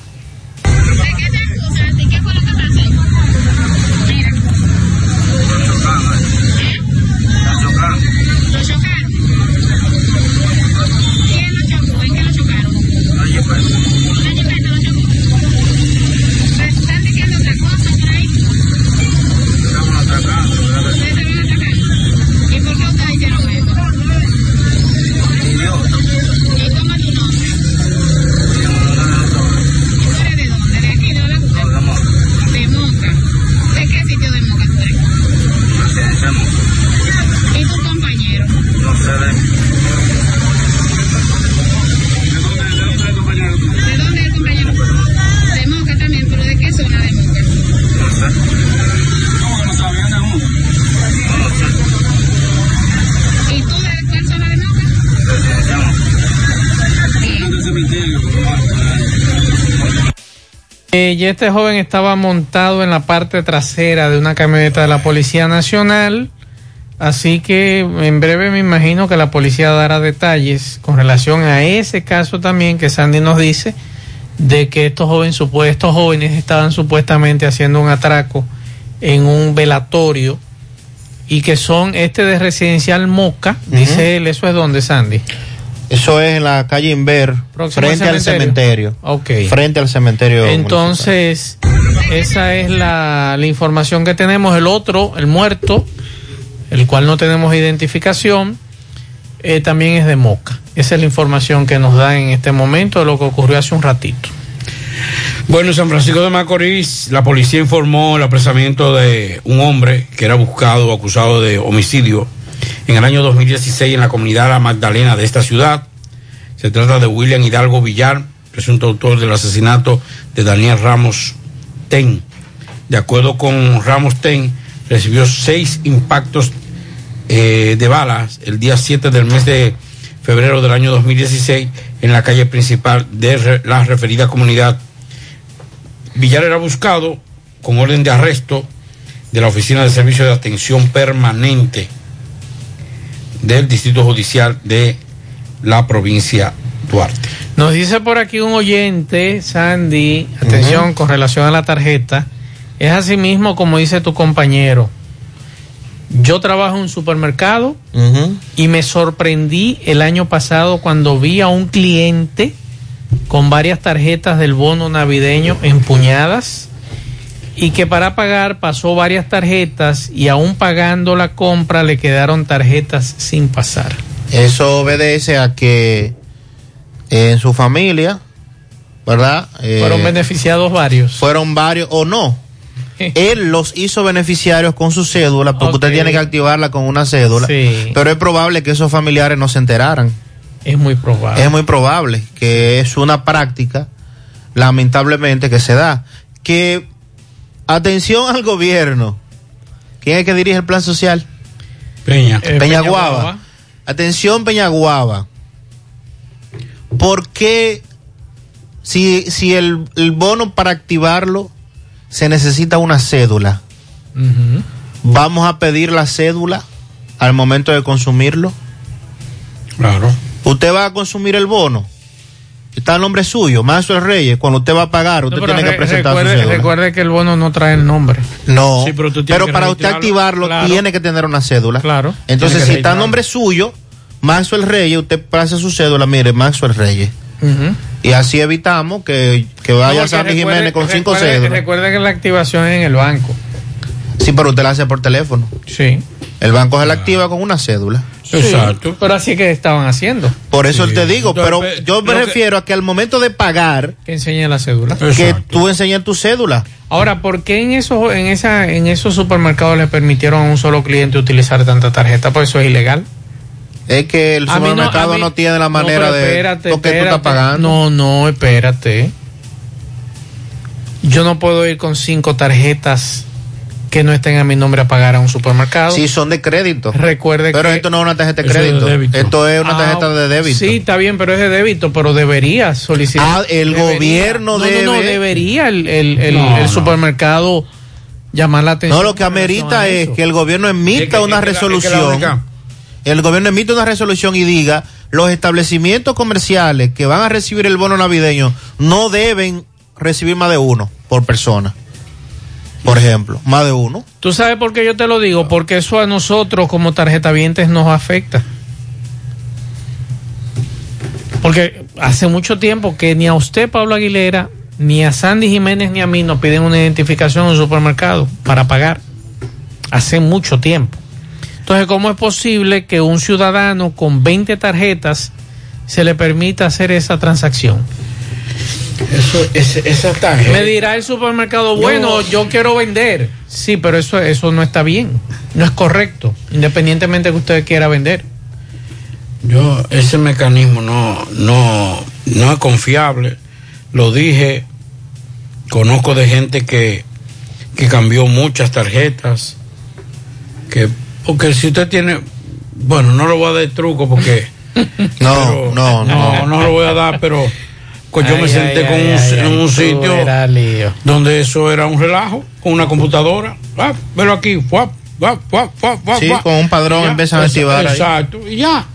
Y este joven estaba montado en la parte trasera de una camioneta de la Policía Nacional. Así que en breve me imagino que la policía dará detalles con relación a ese caso también que Sandy nos dice de que estos jóvenes, supu- estos jóvenes estaban supuestamente haciendo un atraco en un velatorio y que son este de residencial Moca, dice él, eso es donde Sandy. Eso es en la calle Inver, Próximo frente al cementerio. cementerio. Ok. Frente al cementerio. Entonces, esa es la, la información que tenemos. El otro, el muerto, el cual no tenemos identificación, eh, también es de Moca. Esa es la información que nos da en este momento de lo que ocurrió hace un ratito. Bueno, en San Francisco de Macorís, la policía informó el apresamiento de un hombre que era buscado, acusado de homicidio en el año 2016 en la comunidad La Magdalena de esta ciudad. Se trata de William Hidalgo Villar, presunto autor del asesinato de Daniel Ramos Ten. De acuerdo con Ramos Ten, recibió seis impactos eh, de balas el día 7 del mes de febrero del año 2016 en la calle principal de la referida comunidad. Villar era buscado con orden de arresto de la Oficina de Servicio de Atención Permanente del Distrito Judicial de la provincia Duarte. Nos dice por aquí un oyente, Sandy, atención con relación a la tarjeta, es así mismo como dice tu compañero. Yo trabajo en un supermercado y me sorprendí el año pasado cuando vi a un cliente con varias tarjetas del bono navideño empuñadas y que para pagar pasó varias tarjetas y aún pagando la compra le quedaron tarjetas sin pasar. Eso obedece a que eh, en su familia, ¿verdad? Eh, Fueron beneficiados varios. Fueron varios o no. Él los hizo beneficiarios con su cédula, porque usted tiene que activarla con una cédula. Sí. Pero es probable que esos familiares no se enteraran. Es muy probable. Es muy probable que es una práctica, lamentablemente, que se da. Que, atención al gobierno. ¿Quién es que dirige el plan social? Peña. Eh, Peñaguaba. Peñaguaba. Atención, Peñaguaba. ¿Por qué, si, si el, el bono para activarlo se necesita una cédula, vamos a pedir la cédula al momento de consumirlo? Claro. Usted va a consumir el bono. Está el nombre suyo, Maxwell Reyes. Cuando usted va a pagar, usted No, tiene que re- presentar recuerde, su cédula. recuerde que el bono no trae el nombre. No, Sí, pero para usted activarlo claro. tiene que tener una cédula. Claro. Entonces, si está el nombre suyo, Maxwell Reyes, usted pasa su cédula, mire, Maxwell Reyes. Ujú. Y así evitamos que, que vaya No, Sandy Jiménez con cinco recuerde- cédulas. Recuerde que la activación es en el banco. Sí, pero usted la hace por teléfono. Sí. El banco se la activa con una cédula. Exacto. Pero así es que estaban haciendo. Por eso Sí. te digo, pero pe- yo me que- refiero a que al momento de pagar, Que enseñe la cédula. que tú enseñes tu cédula. Ahora, ¿por qué en esos, en esa, en esos supermercados le permitieron a un solo cliente utilizar tanta tarjeta? Pues eso es ilegal. Es que el no- supermercado no, tiene la manera No, pero de espérate, lo que tú estás espérate. pagando. No, no, espérate. Yo no puedo ir con cinco tarjetas que no estén a mi nombre a pagar a un supermercado. Sí, son de crédito. Recuerde Pero que esto no es una tarjeta de Eso es de crédito. débito. Esto es una Ah, tarjeta de débito. Sí, está bien, pero es de débito, pero debería solicitar. Ah, el Debería. gobierno no, No, no, debe- debería el, el, el- No, el no. supermercado llamar la atención. No, lo que amerita es que el gobierno emita Es que- una es que la- es que la resolución. el gobierno emite una resolución y diga, los establecimientos comerciales que van a recibir el bono navideño no deben recibir más de uno por persona. Por ejemplo, más de uno. ¿Tú sabes por qué yo te lo digo? Porque eso a nosotros como tarjetavientes nos afecta. Porque hace mucho tiempo que ni a usted, Pablo Aguilera, ni a Sandy Jiménez, ni a mí nos piden una identificación en un supermercado para pagar. Hace mucho tiempo. Entonces, ¿cómo es posible que un ciudadano con 20 tarjetas se le permita hacer esa transacción? Eso, ese- esa tarjeta. Me dirá el supermercado, bueno, yo quiero vender. Sí, pero eso, eso no está bien. No es correcto, independientemente de que usted quiera vender. Yo, ese mecanismo no, no, no es confiable. Lo dije, conozco de gente que, que cambió muchas tarjetas. Que, porque si usted tiene, bueno, no lo voy a dar truco porque. No, pero- no, no. no. lo voy a dar, pero pues yo me Ay, senté ay, con ay, un, ay, en ay, un sitio donde eso era un relajo, con una computadora. Ah, velo aquí, fuap, fuap, fuap, fuap, fuap, Sí, fuap. con un padrón Ya, empiezan a activar. Exacto, y ya.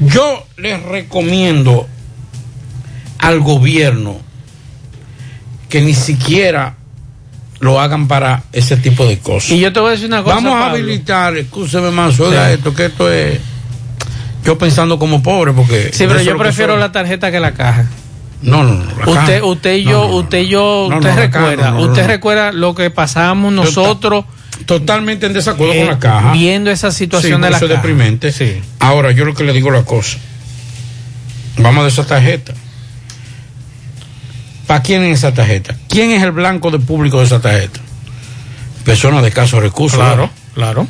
Yo les recomiendo al gobierno que ni siquiera lo hagan para ese tipo de cosas. Y yo te voy a decir una cosa. Vamos a Pablo. habilitar, escúcheme más, oiga Sí. esto, que esto es. Yo pensando como pobre, porque. Sí, pero yo prefiero la tarjeta que la caja. No, no, no. Usted, usted y yo, no, no. usted y yo, No, usted recuerda, no, no, usted recuerda lo que pasamos nosotros Totalmente en desacuerdo eh, con la caja. viendo esa situación Sí, de la eso es caja. deprimente. Sí. Ahora, yo lo que le digo la cosa. Vamos de esa tarjeta. ¿Para quién es esa tarjeta? ¿Quién es el blanco de público de esa tarjeta? Personas de escasos recursos. Claro, ¿verdad? claro.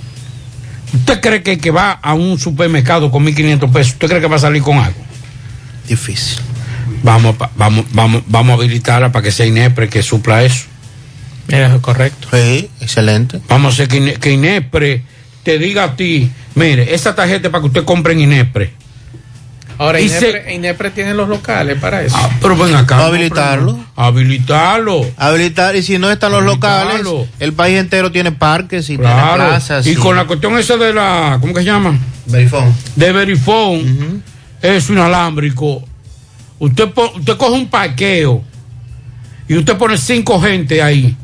¿Usted cree que el que va a un supermercado con 1.500 pesos, usted cree que va a salir con algo? Difícil. Vamos, vamos, vamos, vamos a habilitarla para que sea INEPRE que supla eso. Mira, correcto. Sí, excelente. Vamos a hacer que, Ine- que INEPRE te diga a ti, mire, esa tarjeta es para que usted compre en INEPRE. Ahora, INEPRE, INEPRE tiene los locales para eso. Ah, pero ven acá. Habilitarlo. Habilitarlo. Habilitar, y si no están los locales, el país entero tiene parques y tiene plazas. y con la cuestión esa de la, ¿cómo que se llama? Verifone. De Verifone, es inalámbrico. Usted, usted coge un parqueo y usted pone cinco gente ahí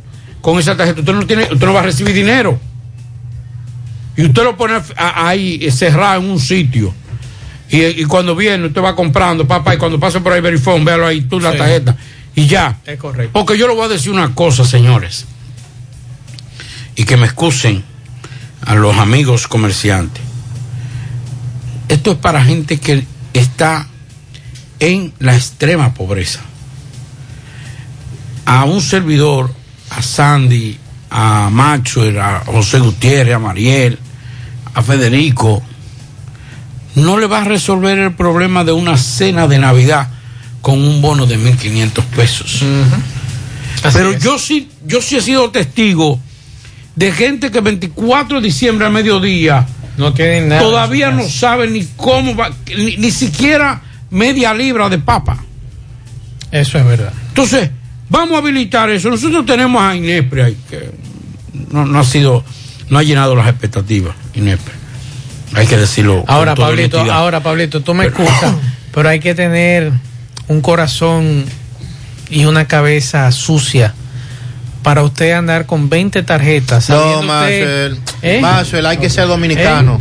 con esa tarjeta. Usted no tiene, usted no va a recibir dinero. Y usted lo pone ahí eh, cerrado en un sitio. Y, y cuando viene, usted va comprando, papá, y cuando pasa por ahí Verifone, véalo ahí, tú la Sí. tarjeta. Y ya. Es correcto. Porque yo le voy a decir una cosa, señores. Y que me excusen a los amigos comerciantes. Esto es para gente que está en la extrema pobreza. A un servidor, a Sandy, a Macho, a José Gutiérrez, a Mariel, a Federico, no le va a resolver el problema de una cena de Navidad con un bono de 1.500 pesos. Pero es. yo sí, yo sí he sido testigo de gente que 24 de diciembre al mediodía no tienen nada. todavía no casa. sabe ni cómo va, ni, ni siquiera media libra de papa. Eso es verdad. Entonces, vamos a habilitar eso. Nosotros tenemos a Inespre ahí, que no, no ha sido, no ha llenado las expectativas, Inespre. Hay que decirlo. Ahora, Pablito, honestidad. ahora, Pablito, tú me excusas, pero hay que tener un corazón y una cabeza sucia para usted andar con 20 tarjetas. No, Marcel. ¿Eh? Marcel, hay que ser dominicano.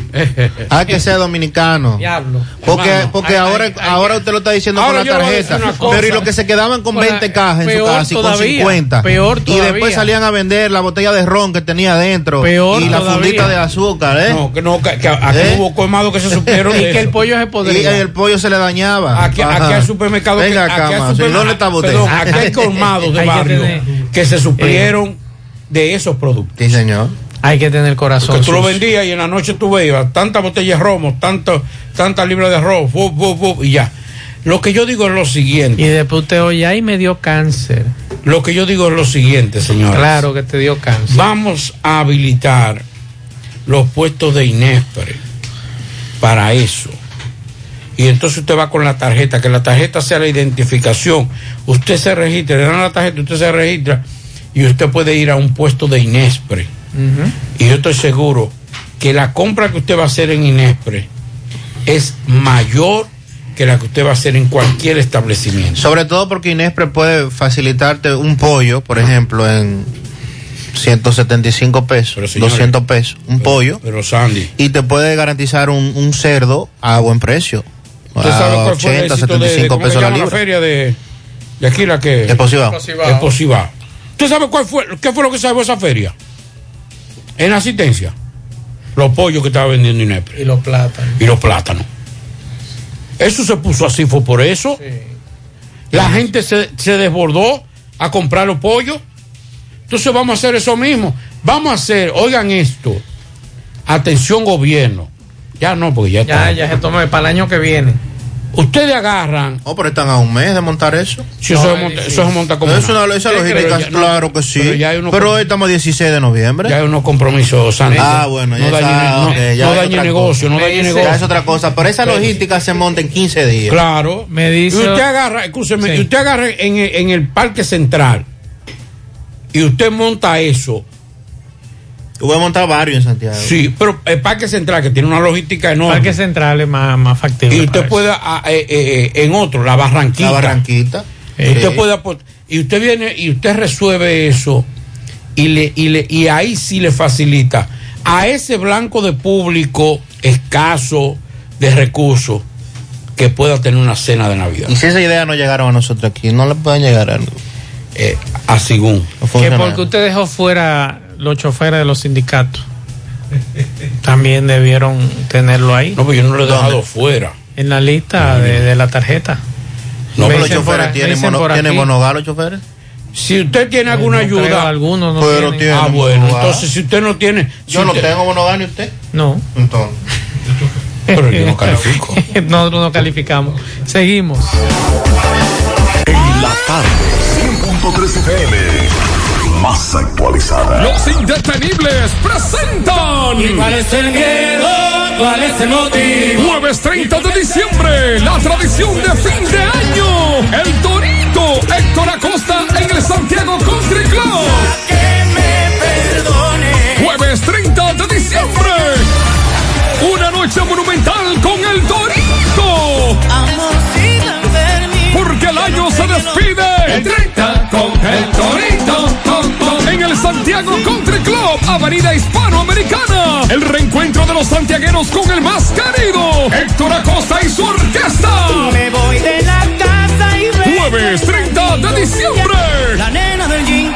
Hay que ser dominicano. Diablo. Porque, Hermano, porque hay- ahora, hay- hay- ahora usted lo está diciendo con la tarjeta. Pero y los que se quedaban con Pues, 20 cajas en su casa y con todavía, 50. peor y todavía. después salían a vender la botella de ron que tenía adentro. Peor y la todavía. fundita de azúcar, ¿eh? No, que no, que, que aquí ¿Eh? hubo colmados que se supieron Y que el pollo se Y podría. el pollo se le dañaba. Aquí, aquí hay supermercados Venga que, acá, Marcel, ¿dónde está usted? perdón, aquí hay colmados de barrio que se suplieron de esos productos. Sí, señor. Hay que tener corazón. Que tú lo vendías y en la noche tú veías tantas botellas de romo, tantas libras de arroz, fu, fu, fu, y ya. Lo que yo digo es lo siguiente. Y después usted oye, ay, me dio cáncer. Lo que yo digo es lo siguiente, señores. Claro que te dio cáncer. Vamos a habilitar los puestos de Inespre para eso. Y entonces usted va con la tarjeta, que la tarjeta sea la identificación. Usted se registra, le dan la tarjeta, usted se registra y usted puede ir a un puesto de Inespre. Y yo estoy seguro que la compra que usted va a hacer en Inespre es mayor que la que usted va a hacer en cualquier establecimiento. Sobre todo porque Inespre puede facilitarte un pollo, por ejemplo, en 175 pesos, señores, 200 pesos, un pollo. Pero Sandy, Y te puede garantizar un, un cerdo a buen precio. ¿Usted sabe cuál fue el 80, éxito de, de 75 cómo se pesos la llama la libra. feria de, de aquí la que. ¿Usted sabe cuál fue, qué fue lo que salvó esa feria? En asistencia. Los pollos que estaba vendiendo Inepre Y los plátanos. y los plátanos. Eso se puso así, fue por eso. La gente se, se desbordó a comprar los pollos. Entonces vamos a hacer eso mismo. Vamos a hacer, oigan esto. Atención gobierno. Ya no, porque ya está. Ya, ya se toma para el año que viene. Ustedes agarran. Oh, pero están a un mes de montar eso. Si eso, se monta, eso se monta como. Es una, esa logística, no, claro que sí. Pero ya hoy estamos 16 de noviembre. Ya hay unos compromisos, Sandy. Ah, bueno, ya no dañe, no, ya no es dañe negocio, cosa. no dañe Ya negocio. es otra cosa, pero esa logística se monta en 15 días. Claro. Me Y dice. usted agarra, escúcheme, Sí. y usted agarra en el parque central y usted monta eso. Yo voy a montar varios en Santiago. Sí, pero el parque central que tiene una logística enorme. Parque Central es más, más factible. y usted puede, ah, eh, eh, eh, en otro, la Barranquita. La Barranquita. Y usted puede y usted viene y usted resuelve eso y le y le y ahí sí le facilita a ese blanco de público escaso de recursos que pueda tener una cena de Navidad. Y si esa idea no llegaron a nosotros aquí, no le pueden llegar a, Eh, a Sigún. Que porque usted dejó fuera los choferes de los sindicatos. También debieron tenerlo ahí. No, pues yo no lo he dejado ¿Dónde? fuera. En la lista de, de la tarjeta. No, pero los choferes tienen, mono, ¿tienen monogal los choferes. Si usted tiene alguna No creo, ayuda, algunos no Pero tienen. tiene- ah bueno, monogal. entonces si usted no tiene, si Yo no tengo monogal ni usted. No. Entonces. pero yo no califico. Nosotros no calificamos. Seguimos. En la tarde, 100.3 FM. Más actualizada. Los indetenibles presentan. ¿Cuál es el miedo? ¿Cuál es el motivo? Jueves 30 de diciembre, la tradición de fin de año. El Torito Héctor Acosta en el Santiago Country Club. Que me perdone. Jueves 30 de diciembre. Una noche monumental con el Torito. Porque el año se despide. El 30 con el Torito. Santiago Country Club, Avenida Hispanoamericana. El reencuentro de los santiagueros con el más querido. Héctor Acosta y su orquesta. Me voy de la casa y ve. Jueves 30 de diciembre. La nena del jean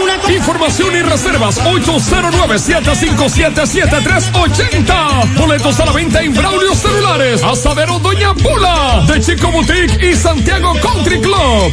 una. Información y reservas 809-757-7380. Boletos a la venta en Braulio Celulares. Asadero Doña Pula. De Chico Boutique y Santiago Country Club.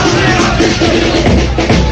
I'm sorry.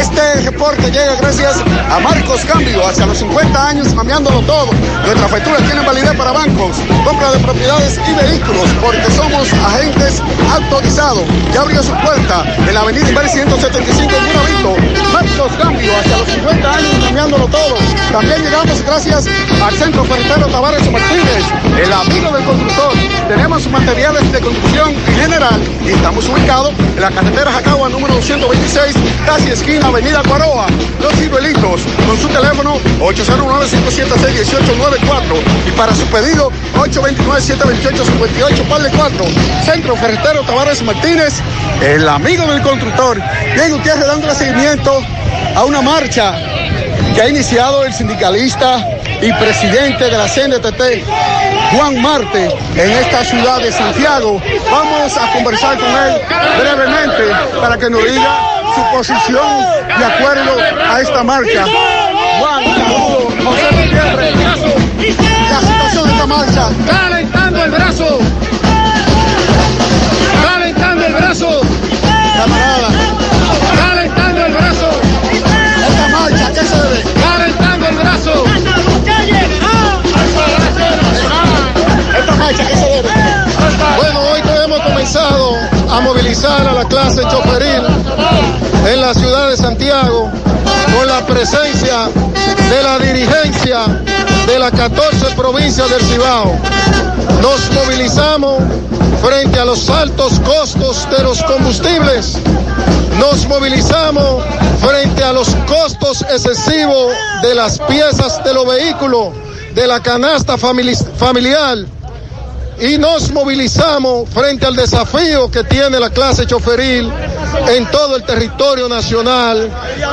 Este reporte llega gracias a Marcos Cambio, hacia los 50 años cambiándolo todo. Nuestras facturas tienen validez para bancos, compra de propiedades y vehículos, porque somos agentes autorizados. Ya abrió su puerta en la avenida Iber 175 en Buenavito. Marcos Cambio, hacia los 50 años cambiando todo. También llegamos gracias al Centro Ferretero Tavares Martínez, el amigo del constructor. Tenemos materiales de construcción en general y estamos ubicados en la carretera Jacagua número 226, casi esquina Avenida Cuaroa, Los Ciruelitos, con su teléfono 809-576-1894 y para su pedido 829-728-58, par de 4. Centro Ferretero Tavares Martínez, el amigo del constructor. Bien, ustedes dándole seguimiento a una marcha que ha iniciado el sindicalista y presidente de la CNTT, Juan Marte, en esta ciudad de Santiago. Vamos a conversar con él brevemente para que nos diga su posición de acuerdo a esta marcha. Juan. José Gutiérrez, la situación de esta marcha. Calentando el brazo. Calentando el brazo. Camarada. Esta marcha, ¿a ¿qué se debe? Bueno, hoy hemos comenzado a movilizar a la clase choferil en la ciudad de Santiago con la presencia de la dirigencia de las 14 provincias del Cibao. Nos movilizamos frente a los altos costos de los combustibles. Nos movilizamos frente a los costos excesivos de las piezas de los vehículos, de la canasta famili- familiar y nos movilizamos frente al desafío que tiene la clase choferil en todo el territorio nacional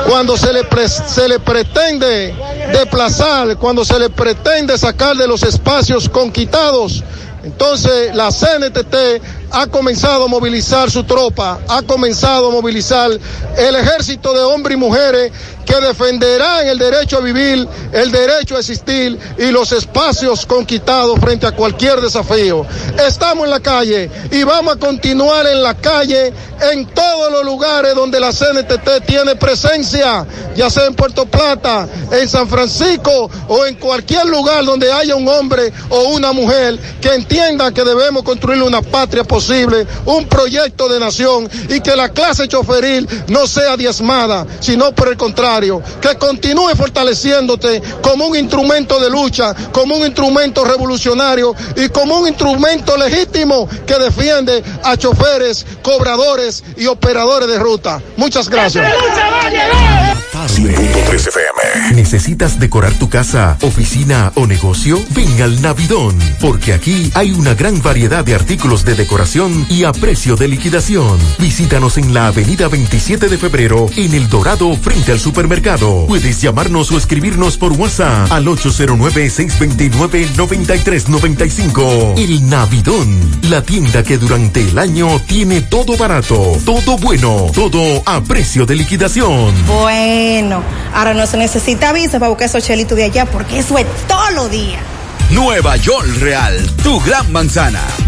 cuando se le, pre- se le pretende desplazar, cuando se le pretende sacar de los espacios conquistados. Entonces la CNTT ha comenzado a movilizar su tropa, ha comenzado a movilizar el ejército de hombres y mujeres que defenderán el derecho a vivir, el derecho a existir y los espacios conquistados frente a cualquier desafío. Estamos en la calle y vamos a continuar en la calle en todos los lugares donde la CNTT tiene presencia, ya sea en Puerto Plata, en San Francisco o en cualquier lugar donde haya un hombre o una mujer que entienda que debemos construir una patria posible, un proyecto de nación y que la clase choferil no sea diezmada, sino por el contrario, que continúe fortaleciéndote como un instrumento de lucha, como un instrumento revolucionario y como un instrumento legítimo que defiende a choferes, cobradores y operadores de ruta. Muchas gracias. 5.3 FM. ¿Necesitas decorar tu casa, oficina o negocio? Ven al Navidón, porque aquí hay una gran variedad de artículos de decoración y a precio de liquidación. Visítanos en la avenida 27 de febrero, en El Dorado, frente al supermercado. Puedes llamarnos o escribirnos por WhatsApp al 809-629-9395. El Navidón, la tienda que durante el año tiene todo barato, todo bueno, todo a precio de liquidación. Bueno, ahora no se necesita visa para buscar esos chelitos de allá porque eso es todo lo día. Nueva York Real, tu gran manzana.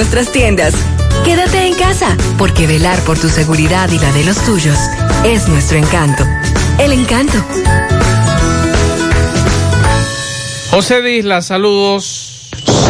nuestras tiendas. Quédate en casa, porque velar por tu seguridad y la de los tuyos es nuestro encanto. El encanto. José Disla, saludos.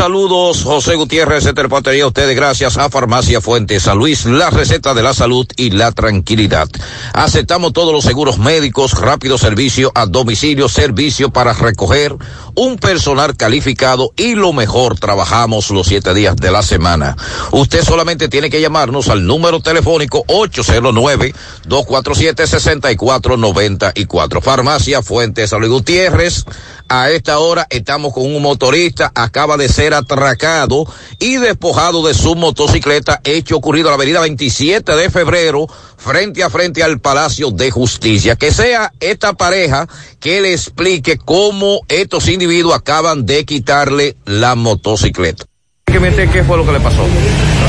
Saludos, José Gutiérrez de Terpatería. Ustedes gracias a Farmacia Fuentes, a Luis, la receta de la salud y la tranquilidad. Aceptamos todos los seguros médicos, rápido servicio a domicilio, servicio para recoger, un personal calificado y lo mejor, trabajamos los siete días de la semana. Usted solamente tiene que llamarnos al número telefónico 809-247-6494. Farmacia Fuentes, Luis Gutiérrez. A esta hora estamos con un motorista, acaba de ser atracado y despojado de su motocicleta, hecho ocurrido en la avenida 27 de febrero, frente a frente al Palacio de Justicia. Que sea esta pareja que le explique cómo estos individuos acaban de quitarle la motocicleta. ¿Qué fue lo que le pasó?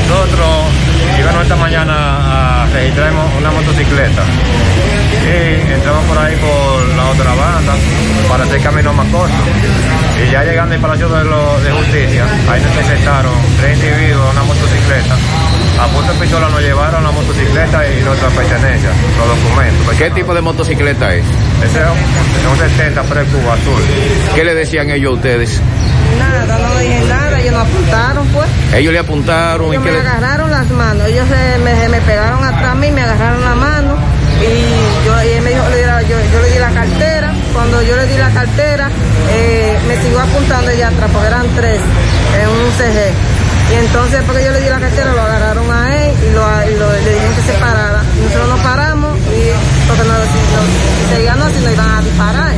Nosotros llegamos esta mañana a registrar una motocicleta y entramos por ahí por la otra banda para hacer camino más corto. Y ya llegando al Palacio de, lo- de Justicia, ahí nos interceptaron tres individuos, una motocicleta. A punto de pistola nos llevaron la motocicleta y nuestras pertenencias, los documentos. ¿Qué tipo de motocicleta es? Ese es un 70 pre-cuba azul. ¿Qué le decían ellos a ustedes? Nada, no dije nada, ellos me apuntaron pues. Ellos le apuntaron y Ellos que me le... agarraron las manos, ellos se me, pegaron atrás a mí, me agarraron la mano y yo, y él me dijo, le yo, le di la cartera, cuando yo le di la cartera, eh, me siguió apuntando allá atrás, porque eran tres, en un CG. Y entonces, porque yo le di la cartera, lo agarraron a él y, lo, y lo- le dijeron que se parara. Nosotros nos paramos y porque no, si, no, si seguían nos iban a disparar.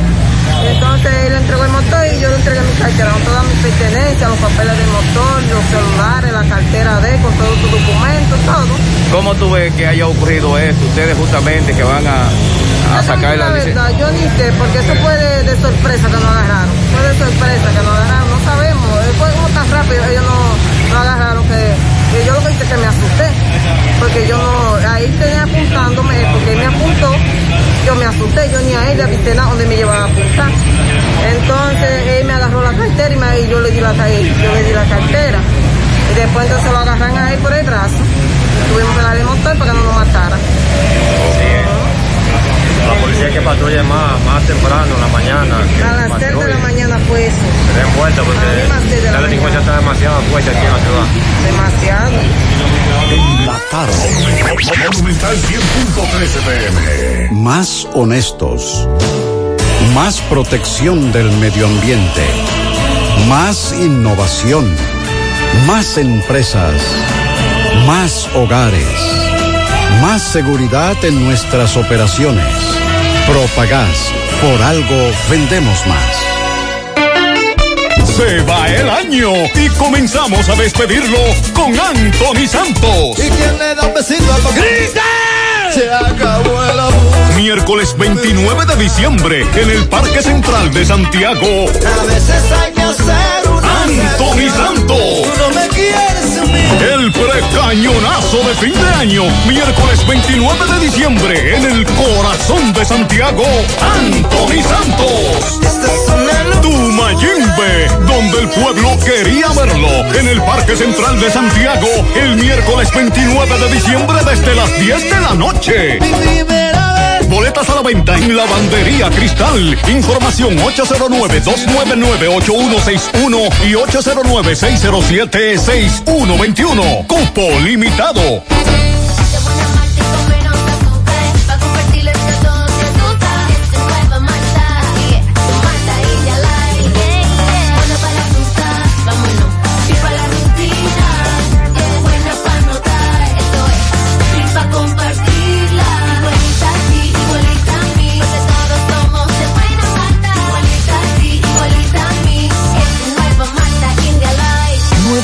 Entonces él entregó el motor y yo le entregué mi cartera con todas mis pertenencias, los papeles del motor, los celulares, la cartera de con todos sus documentos, todo. ¿Cómo tú ves que haya ocurrido esto? Ustedes justamente que van a, a sacar la la verdad, yo ni sé, porque eso fue de, de sorpresa que nos agarraron. Fue de sorpresa que nos agarraron, no sabemos. eh, Fue como tan rápido, ellos no, no agarraron que, que yo lo que hice es que me asusté. Porque yo no, ahí tenía apuntándome, porque él me apuntó, yo me asusté, yo ni a él le avisé nada donde me llevaba a apuntar. Entonces él me agarró la cartera y, me- y yo, le di la, yo le di la cartera. Y después entonces lo agarran a él por el brazo. Tuvimos que el motor para que no nos matara. La policía que patrulla más, más temprano en la mañana. A las 6 de la mañana fue eso. Se den vuelta porque de la la delincuencia está demasiado fuerte aquí en la ciudad. Demasiado. En la tarde. Monumental 100.13 pm. Más honestos. Más protección del medio ambiente. Más innovación. Más empresas. Más hogares. Más seguridad en nuestras operaciones. Propagás. Por algo vendemos más. Se va el año y comenzamos a despedirlo con Anthony Santos. ¿Y quién le da un besito al papá? Se acabó el amor. Miércoles 29 de diciembre en el Parque Central de Santiago. A veces hay que hacer una Anthony Santos. Tú no me quieres a. El precañonazo de fin de año, miércoles 29 de diciembre, en el corazón de Santiago, Anthony Santos. Tu Mayimbe, donde el pueblo quería verlo, en el Parque Central de Santiago, el miércoles 29 de diciembre desde las 10 de la noche. Boletas a la venta en Lavandería Cristal. Información 809-299-8161 y 809-607-6121. Cupo limitado.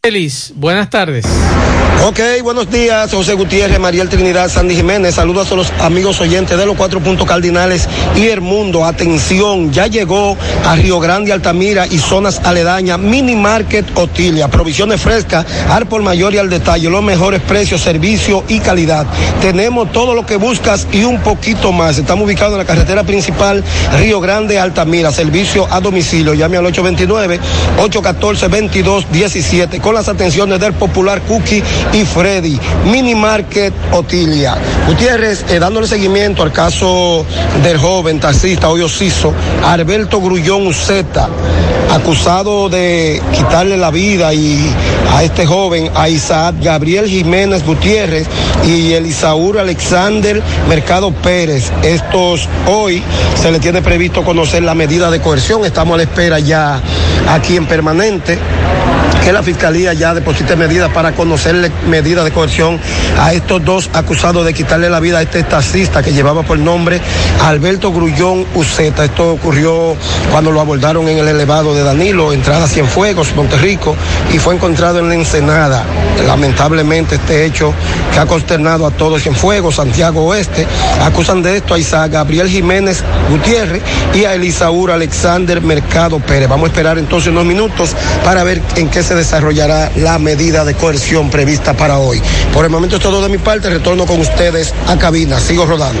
Feliz, buenas tardes. Ok, buenos días, José Gutiérrez, Mariel Trinidad, Sandy Jiménez. Saludos a los amigos oyentes de los cuatro puntos cardinales y el mundo. Atención, ya llegó a Río Grande, Altamira y zonas aledañas. Mini Market Otilia. Provisiones frescas, al por mayor y al detalle. Los mejores precios, servicio y calidad. Tenemos todo lo que buscas y un poquito más. Estamos ubicados en la carretera principal Río Grande, Altamira. Servicio a domicilio. Llame al 829-814-2217 con las atenciones del popular Cookie y Freddy. Mini Market Otilia. Gutiérrez, eh, dándole seguimiento al caso del joven taxista hoy Ociso, Alberto Grullón Uceta, acusado de quitarle la vida y a este joven, a Isaac Gabriel Jiménez Gutiérrez y Elisaur Alexander Mercado Pérez. Estos hoy se le tiene previsto conocer la medida de coerción. Estamos a la espera ya aquí en permanente que la fiscalía ya deposite medidas para conocerle medidas de coerción a estos dos acusados de quitarle la vida a este taxista que llevaba por nombre Alberto Grullón Uceta. Esto ocurrió cuando lo abordaron en el elevado de Danilo, entrada Cienfuegos, Monterrico, y fue encontrado en la Ensenada. Lamentablemente este hecho que ha consternado a todos Cienfuegos, Santiago Oeste, acusan de esto a Isaac Gabriel Jiménez Gutiérrez y a Elisaur Alexander Mercado Pérez. Vamos a esperar entonces unos minutos para ver en qué se desarrollará la medida de coerción prevista para hoy. Por el momento es todo de mi parte, retorno con ustedes a cabina. Sigo rodando.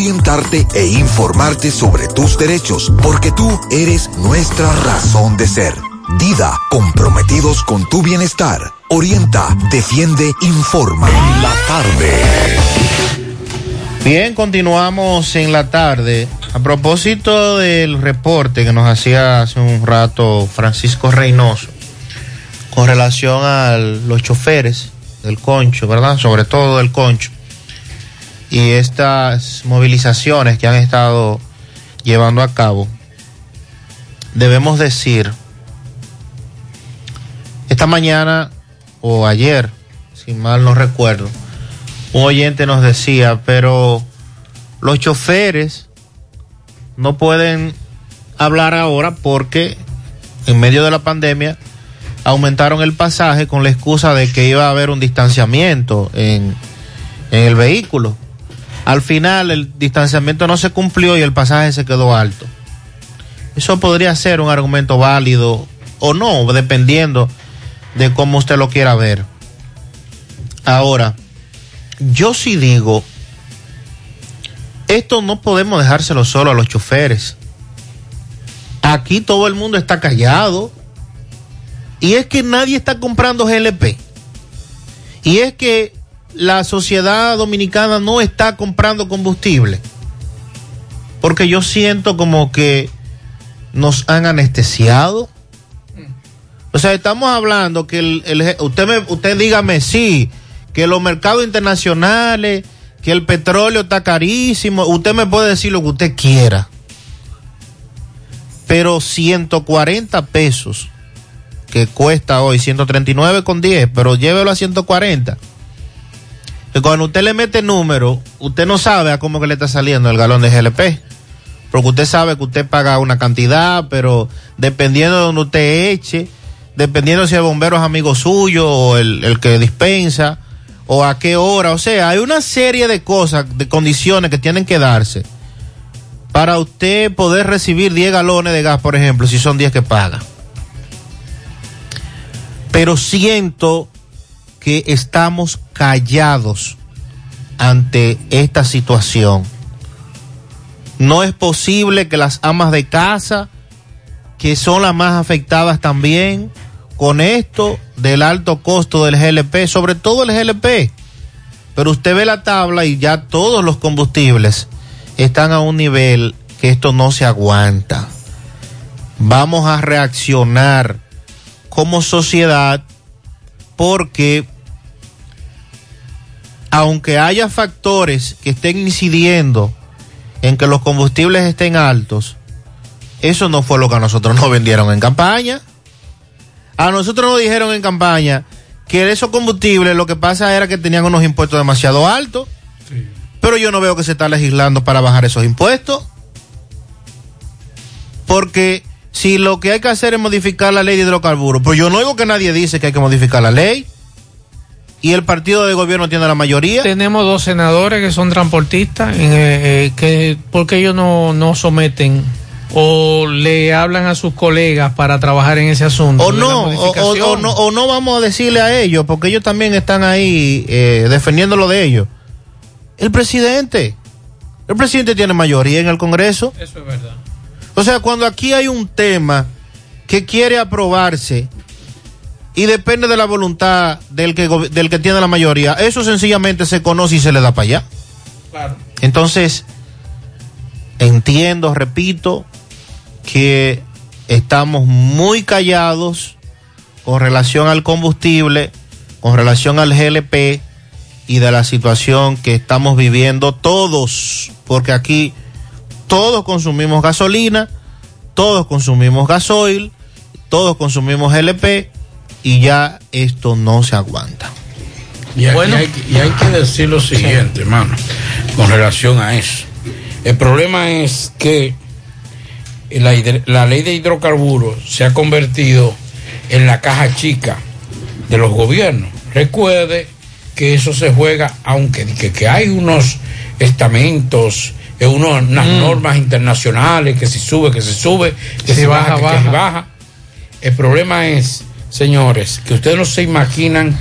orientarte e informarte sobre tus derechos, porque tú eres nuestra razón de ser. Dida, comprometidos con tu bienestar. Orienta, defiende, informa. La tarde. Bien, continuamos en la tarde. A propósito del reporte que nos hacía hace un rato Francisco Reynoso con relación a los choferes del concho, ¿verdad? Sobre todo del concho. Y estas movilizaciones que han estado llevando a cabo. Debemos decir, esta mañana o ayer, si mal no recuerdo, un oyente nos decía, pero los choferes no pueden hablar ahora porque en medio de la pandemia aumentaron el pasaje con la excusa de que iba a haber un distanciamiento en, en el vehículo. Al final el distanciamiento no se cumplió y el pasaje se quedó alto. Eso podría ser un argumento válido o no, dependiendo de cómo usted lo quiera ver. Ahora, yo sí digo, esto no podemos dejárselo solo a los choferes. Aquí todo el mundo está callado. Y es que nadie está comprando GLP. Y es que la sociedad dominicana no está comprando combustible. Porque yo siento como que nos han anestesiado. O sea, estamos hablando que el, usted, me, usted dígame sí, que los mercados internacionales, que el petróleo está carísimo. Usted me puede decir lo que usted quiera. Pero 140 pesos que cuesta hoy 139 con 10, pero llévelo a 140. Que cuando usted le mete número, usted no sabe a cómo que le está saliendo el galón de GLP. Porque usted sabe que usted paga una cantidad, pero dependiendo de donde usted eche, dependiendo si el bombero es amigo suyo o el, el que dispensa, o a qué hora. O sea, hay una serie de cosas, de condiciones que tienen que darse para usted poder recibir 10 galones de gas, por ejemplo, si son 10 que paga. Pero siento que estamos callados ante esta situación. No es posible que las amas de casa, que son las más afectadas también con esto del alto costo del GLP, sobre todo el GLP, pero usted ve la tabla y ya todos los combustibles están a un nivel que esto no se aguanta. Vamos a reaccionar como sociedad porque aunque haya factores que estén incidiendo en que los combustibles estén altos, eso no fue lo que a nosotros nos vendieron en campaña. A nosotros nos dijeron en campaña que esos combustibles lo que pasa era que tenían unos impuestos demasiado altos. Pero yo no veo que se está legislando para bajar esos impuestos. Porque si lo que hay que hacer es modificar la ley de hidrocarburos, pues yo no oigo que nadie dice que hay que modificar la ley. Y el partido de gobierno tiene la mayoría. Tenemos dos senadores que son transportistas, eh, eh, que porque ellos no, no someten o le hablan a sus colegas para trabajar en ese asunto. O no, o, o, no, o no vamos a decirle a ellos, porque ellos también están ahí eh, defendiendo lo de ellos. El presidente, el presidente tiene mayoría en el Congreso. Eso es verdad. O sea, cuando aquí hay un tema que quiere aprobarse y depende de la voluntad del que, del que tiene la mayoría, eso sencillamente se conoce y se le da para allá. Claro. Entonces, entiendo, repito, que estamos muy callados con relación al combustible, con relación al GLP y de la situación que estamos viviendo todos, porque aquí todos consumimos gasolina, todos consumimos gasoil, todos consumimos GLP y ya esto no se aguanta. Y, hay, y hay que decir lo siguiente, hermano, con relación a eso. El problema es que la, la, ley de hidrocarburos se ha convertido en la caja chica de los gobiernos. Recuerde que eso se juega, aunque que, que hay unos estamentos, unos, unas mm. normas internacionales, que si sube, que se sube, que se, se baja, baja, que, baja. que se baja. El problema es, señores, que ustedes no se imaginan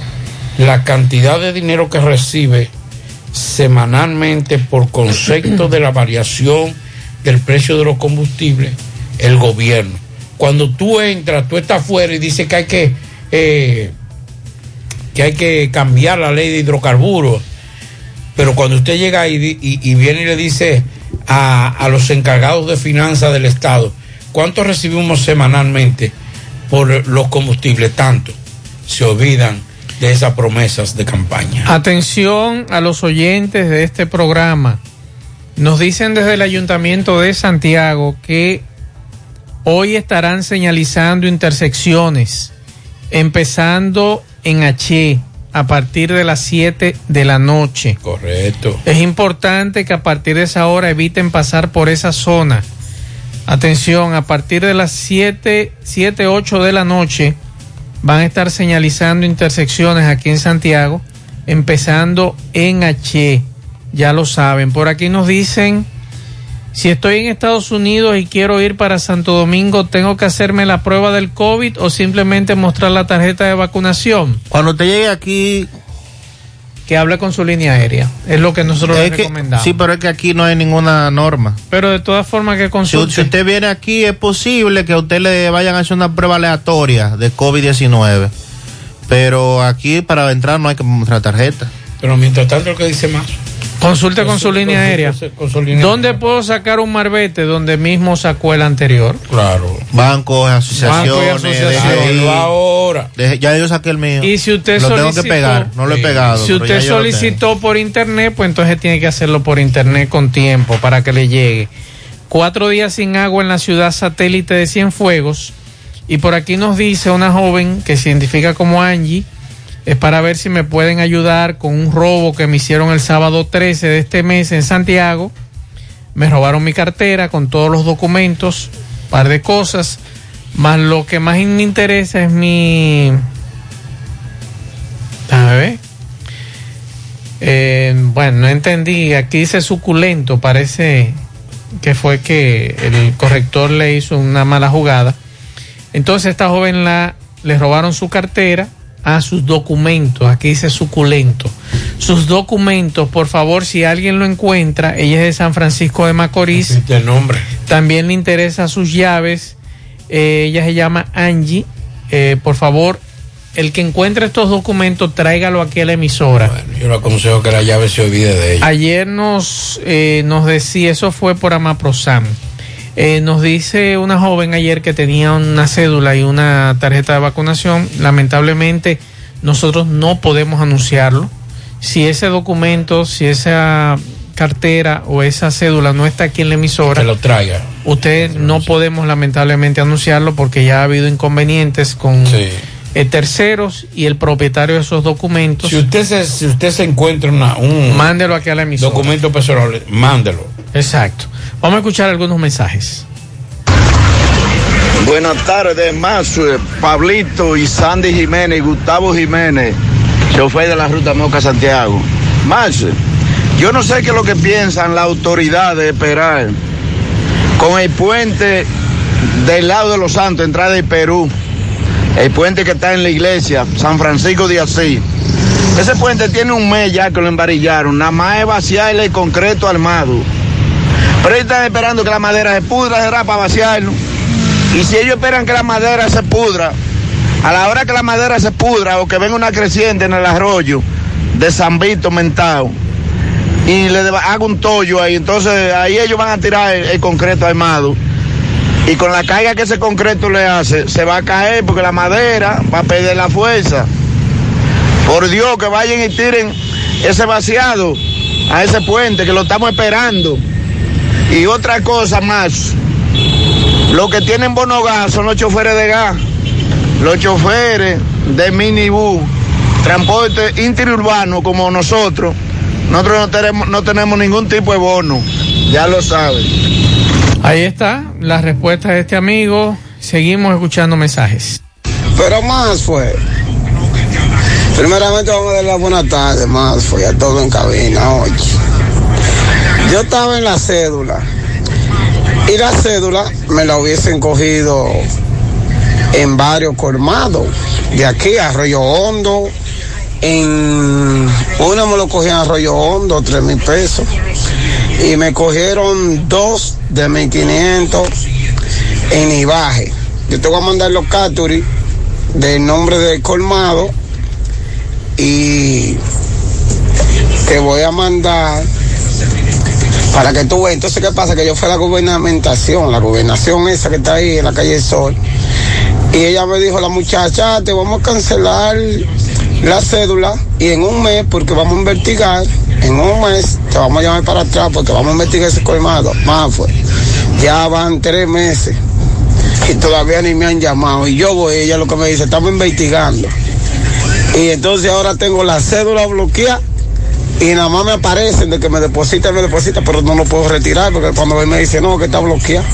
la cantidad de dinero que recibe semanalmente por concepto de la variación del precio de los combustibles el gobierno. Cuando tú entras, tú estás afuera y dices que hay que, eh, que hay que cambiar la ley de hidrocarburos, pero cuando usted llega y, y, y viene y le dice a, a, los encargados de finanzas del Estado, ¿cuánto recibimos semanalmente por los combustibles? Tanto. Se olvidan de esas promesas de campaña. Atención a los oyentes de este programa. Nos dicen desde el Ayuntamiento de Santiago que hoy estarán señalizando intersecciones, empezando en H a partir de las 7 de la noche. Correcto. Es importante que a partir de esa hora eviten pasar por esa zona. Atención, a partir de las 7, 7, 8 de la noche van a estar señalizando intersecciones aquí en Santiago, empezando en H. Ya lo saben. Por aquí nos dicen, si estoy en Estados Unidos y quiero ir para Santo Domingo, ¿tengo que hacerme la prueba del COVID o simplemente mostrar la tarjeta de vacunación? Cuando te llegue aquí... Que hable con su línea aérea. Es lo que nosotros es le que, recomendamos. Sí, pero es que aquí no hay ninguna norma. Pero de todas formas que consulte. Si, si usted viene aquí, es posible que a usted le vayan a hacer una prueba aleatoria de COVID-19. Pero aquí para entrar no hay que mostrar tarjeta. Pero mientras tanto, lo que dice más. Consulte con su línea aérea. Con su línea ¿Dónde aérea. puedo sacar un marbete donde mismo sacó el anterior? Claro. Bancos, asociaciones. Banco y asociaciones. ahora. Ya yo saqué el mío. Y si usted lo tengo solicitó, que pegar, no lo he pegado. Si usted tengo. solicitó por internet, pues entonces tiene que hacerlo por internet con tiempo para que le llegue. Cuatro días sin agua en la ciudad satélite de Cienfuegos. Y por aquí nos dice una joven que se identifica como Angie, es para ver si me pueden ayudar con un robo que me hicieron el sábado 13 de este mes en Santiago. Me robaron mi cartera con todos los documentos, par de cosas. Más lo que más me interesa es mi a ver. Eh, bueno, no entendí. Aquí dice suculento. Parece que fue que el corrector le hizo una mala jugada. Entonces esta joven la le robaron su cartera. A sus documentos, aquí dice suculento, sus documentos, por favor, si alguien lo encuentra, ella es de San Francisco de Macorís, De nombre. también le interesa sus llaves, eh, ella se llama Angie, Eh, por favor, el que encuentre estos documentos, tráigalo aquí a la emisora. Yo le aconsejo que la llave se olvide de ella. Ayer nos, eh, nos decía, eso fue por Amaprosam. Eh, nos dice una joven ayer que tenía una cédula y una tarjeta de vacunación. Lamentablemente, nosotros no podemos anunciarlo. Si ese documento, si esa cartera o esa cédula no está aquí en la emisora, Que lo traiga. usted no podemos lamentablemente anunciarlo porque ya ha habido inconvenientes con eh, terceros y el propietario de esos documentos. Si usted se, si usted se encuentra una, un mándelo aquí a la emisora. documento personal, mándelo. Exacto. Vamos a escuchar algunos mensajes. Buenas tardes, Mazue, Pablito y Sandy Jiménez Gustavo Jiménez, chofer de la ruta Moca Santiago. Mazue, yo no sé qué es lo que piensan las autoridades de esperar con el puente del lado de los Santos, entrada de Perú, el puente que está en la iglesia, San Francisco de Asís. Ese puente tiene un mes ya que lo embarillaron, nada más es vaciarle el concreto armado. Pero ellos están esperando que la madera se pudra, será para vaciarlo. Y si ellos esperan que la madera se pudra, a la hora que la madera se pudra o que venga una creciente en el arroyo de San Vito Mentao y le haga un tollo ahí, entonces ahí ellos van a tirar el, el concreto armado. Y con la carga que ese concreto le hace, se va a caer porque la madera va a perder la fuerza. Por Dios, que vayan y tiren ese vaciado a ese puente, que lo estamos esperando. Y otra cosa más, los que tienen bono gas son los choferes de gas, los choferes de minibús, transporte interurbano como nosotros. Nosotros no tenemos, no tenemos ningún tipo de bono, ya lo saben. Ahí está la respuesta de este amigo. Seguimos escuchando mensajes. Pero más fue. Primeramente vamos a dar la buena tarde, más fue a todo en cabina hoy. Yo estaba en la cédula y la cédula me la hubiesen cogido en varios colmados, de aquí a Arroyo Hondo, en uno me lo cogí en Arroyo Hondo, tres mil pesos, y me cogieron dos de mil quinientos en Ibaje. Yo te voy a mandar los capturis del nombre del colmado y te voy a mandar para que tú veas. Entonces, ¿qué pasa? Que yo fui a la gubernamentación, la gobernación esa que está ahí en la calle Sol. Y ella me dijo, la muchacha, te vamos a cancelar la cédula y en un mes, porque vamos a investigar, en un mes te vamos a llamar para atrás porque vamos a investigar ese colmado. Más fue. Ya van tres meses y todavía ni me han llamado. Y yo voy, ella lo que me dice, estamos investigando. Y entonces ahora tengo la cédula bloqueada y nada más me aparecen de que me deposita, me deposita, pero no lo puedo retirar porque cuando me dice no, que está bloqueado.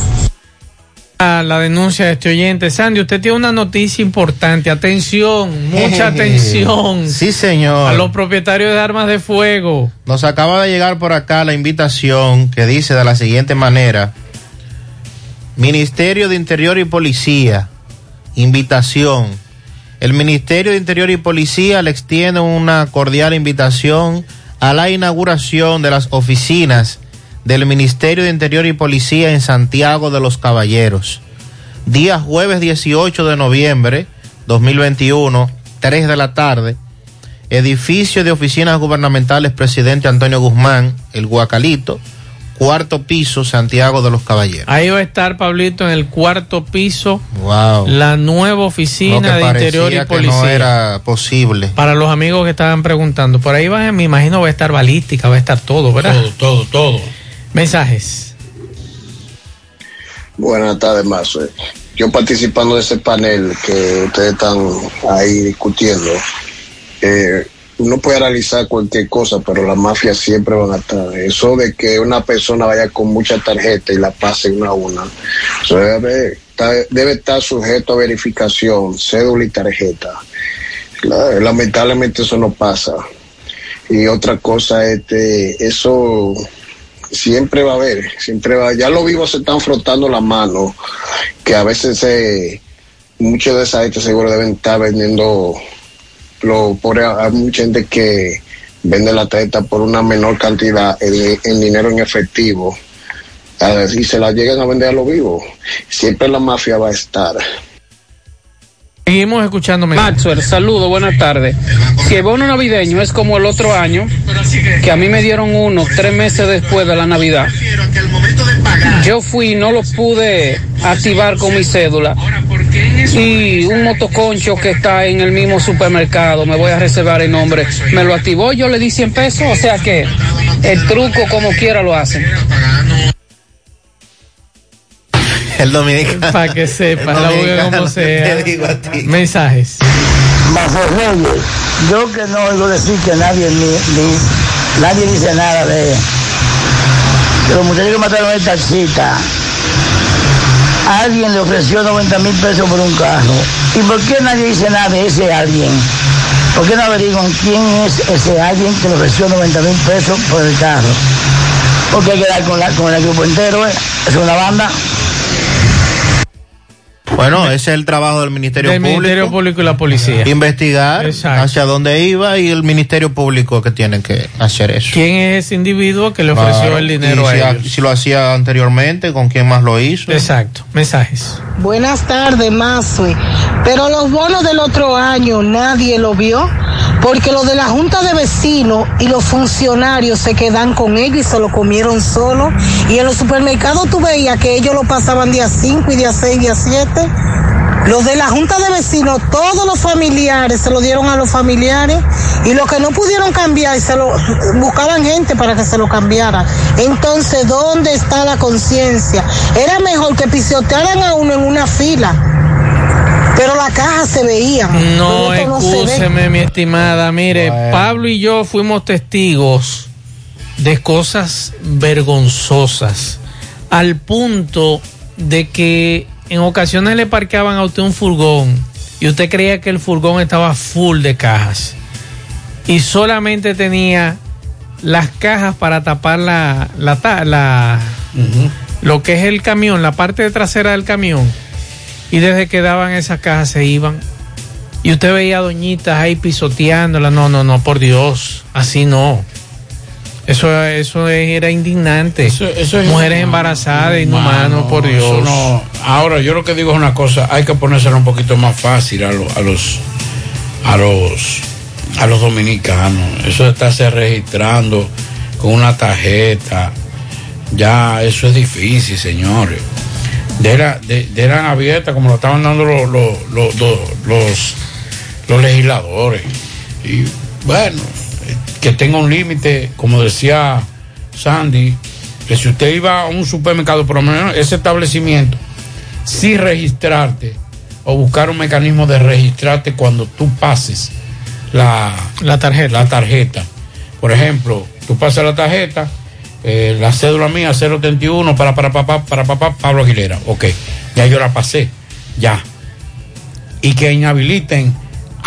A la denuncia de este oyente. Sandy, usted tiene una noticia importante. Atención, mucha atención. Sí, señor. A los propietarios de armas de fuego. Nos acaba de llegar por acá la invitación que dice de la siguiente manera. Ministerio de Interior y Policía. Invitación. El Ministerio de Interior y Policía le extiende una cordial invitación a la inauguración de las oficinas del Ministerio de Interior y Policía en Santiago de los Caballeros. Día jueves 18 de noviembre 2021, 3 de la tarde. Edificio de Oficinas Gubernamentales Presidente Antonio Guzmán, el Guacalito, cuarto piso, Santiago de los Caballeros. Ahí va a estar Pablito en el cuarto piso. Wow. La nueva oficina de Interior y parecía que Policía. no era posible. Para los amigos que estaban preguntando, por ahí va, me imagino va a estar balística, va a estar todo, ¿verdad? Todo, todo, todo. Mensajes. Buenas tardes, Mazo. Yo participando de ese panel que ustedes están ahí discutiendo, eh, uno puede analizar cualquier cosa, pero las mafias siempre van a estar. Eso de que una persona vaya con mucha tarjeta y la pase una a una, eso debe, debe estar sujeto a verificación, cédula y tarjeta. La- Lamentablemente eso no pasa. Y otra cosa, este, eso siempre va a haber, siempre va, ya los vivos se están frotando las manos, que a veces eh, muchos de esa gente seguro deben estar vendiendo lo por hay mucha gente que vende la teta por una menor cantidad en, en dinero en efectivo y se la llegan a vender a lo vivo. Siempre la mafia va a estar. Seguimos escuchándome. Maxwell, saludo, buenas tardes. Si el bono navideño es como el otro año, que a mí me dieron uno tres meses después de la Navidad, yo fui y no lo pude activar con mi cédula. Y un motoconcho que está en el mismo supermercado, me voy a reservar el nombre, me lo activó, yo le di 100 pesos, o sea que el truco como quiera lo hacen. El dominicano. Para que sepa, la como sea. te digo a ti. Mensajes. Mazo Reyes, yo que no oigo decir que nadie ni, ni- nadie dice nada de de los muchachos que mataron el taxista. Alguien le ofreció 90 mil pesos por un carro. ¿Y por qué nadie dice nada de ese alguien? ¿Por qué no averiguan quién es ese alguien que le ofreció 90 mil pesos por el carro? Porque hay que dar con, la, con el grupo entero, ¿eh? Es una banda. Bueno, ese es el trabajo del Ministerio Del Público. Ministerio Público y la policía. Investigar hacia dónde iba y el Ministerio Público que tiene que hacer eso. ¿Quién es ese individuo que le ofreció Claro, el dinero y a si, ellos? si lo hacía anteriormente, con quién más lo hizo. Exacto. Mensajes. Buenas tardes, Mazue. Pero los bonos del otro año nadie lo vio, porque los de la Junta de Vecinos y los funcionarios se quedan con ellos y se lo comieron solo. Y en los supermercados tú veías que ellos lo pasaban día 5 y día 6, día 7. Los de la Junta de Vecinos, todos los familiares se lo dieron a los familiares y los que no pudieron cambiar se lo buscaban gente para que se lo cambiara. Entonces, ¿dónde está la conciencia? Era mejor que pisotearan a uno en una fila, pero la caja se veía. No, excúseme, mi estimada. Mire, Bueno. Pablo y yo fuimos testigos de cosas vergonzosas, al punto de que en ocasiones le parqueaban a usted un furgón y usted creía que el furgón estaba full de cajas y solamente tenía las cajas para tapar la, la, la- lo que es el camión, la parte trasera del camión. Y desde que daban esas cajas se iban. Y usted veía a doñitas ahí pisoteándola. No, no, no, por Dios, así no. Eso, eso era indignante. Eso es Mujeres inhumano, embarazadas, inhumano, por Dios. no- Ahora, yo lo que digo es una cosa, hay que ponérselo un poquito más fácil a, lo- a los a los a los dominicanos. Eso de estarse registrando con una tarjeta, ya eso es difícil, señores. De la, de, de eran abiertas como lo estaban dando los, los, los, los, los- legisladores. Y bueno, que tenga un límite, como decía Sandy, que si usted iba a un supermercado, por lo menos ese establecimiento, sí registrarte o buscar un mecanismo de registrarte cuando tú pases la, la tarjeta. La tarjeta. Por ejemplo, tú pasas la tarjeta, eh, la cédula mía 031 para para papá para papá Pablo Aguilera. Ok, ya yo la pasé, ya. Y que inhabiliten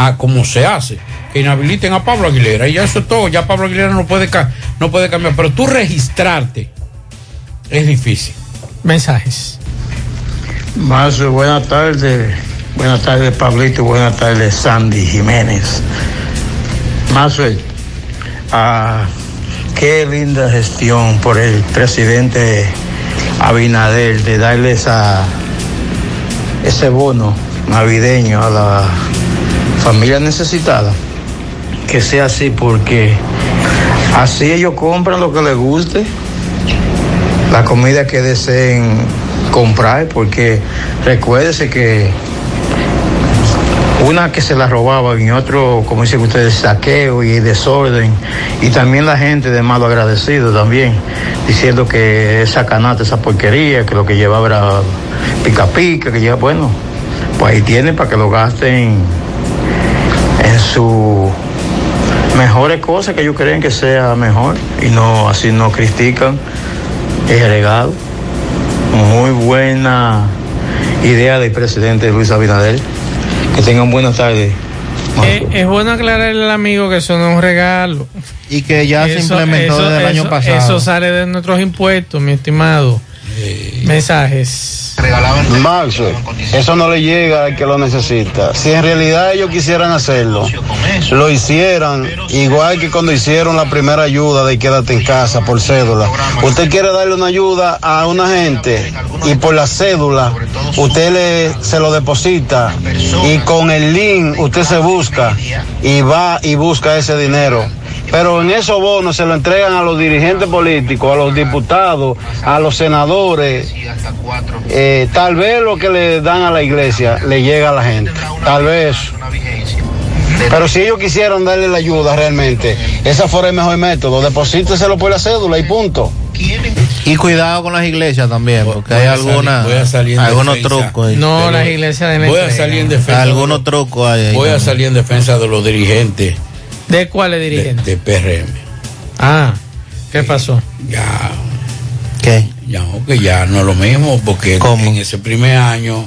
a como se hace, que inhabiliten a Pablo Aguilera y ya eso es todo, ya Pablo Aguilera no puede ca- no puede cambiar, pero tú registrarte es difícil. Mensajes. Más buenas tardes. Buenas tardes, Pablito. Buenas tardes, Sandy Jiménez. Maxwell, ah, qué linda gestión por el presidente Abinader de darle esa, ese bono navideño a la familia necesitada. Que sea así porque así ellos compran lo que les guste, la comida que deseen comprar, porque recuérdese que una que se la robaban y otro, como dicen ustedes, saqueo y desorden, y también la gente de malo agradecido también, diciendo que esa canasta, esa porquería, que lo que llevaba era pica pica, que lleva, bueno, pues ahí tienen para que lo gasten en su mejores cosas que ellos creen que sea mejor y no así no critican el regalo. Muy buena idea del presidente Luis Abinader. Que tengan buenas tardes. Eh, es bueno aclararle al amigo que eso no es un regalo. Y que ya se implementó desde el año pasado. Eso sale de nuestros impuestos, mi estimado. Mensajes. Max, eso no le llega al que lo necesita. Si en realidad ellos quisieran hacerlo, lo hicieran igual que cuando hicieron la primera ayuda de quédate en casa por cédula. Usted quiere darle una ayuda a una gente y por la cédula usted le, se lo deposita y con el link usted se busca y va y busca ese dinero. Pero en esos bonos se lo entregan a los dirigentes políticos, a los diputados, a los senadores. Eh, tal vez lo que le dan a la iglesia le llega a la gente. Tal vez. Pero si ellos quisieran darle la ayuda realmente, ese fuera el mejor método. Deposíteselo por la cédula y punto. Y cuidado con las iglesias también, porque hay voy a salir- alguna, voy a salir en algunos defensa. trucos. ahí. No, las iglesias de Voy a salir en defensa. Algunos trucos hay ahí Voy a salir en defensa de los dirigentes ¿De cuáles de, dirigentes? de PRM. Ah, ¿qué pasó? Ya, ¿Qué? ya, que ya no es lo mismo, porque en ese primer año,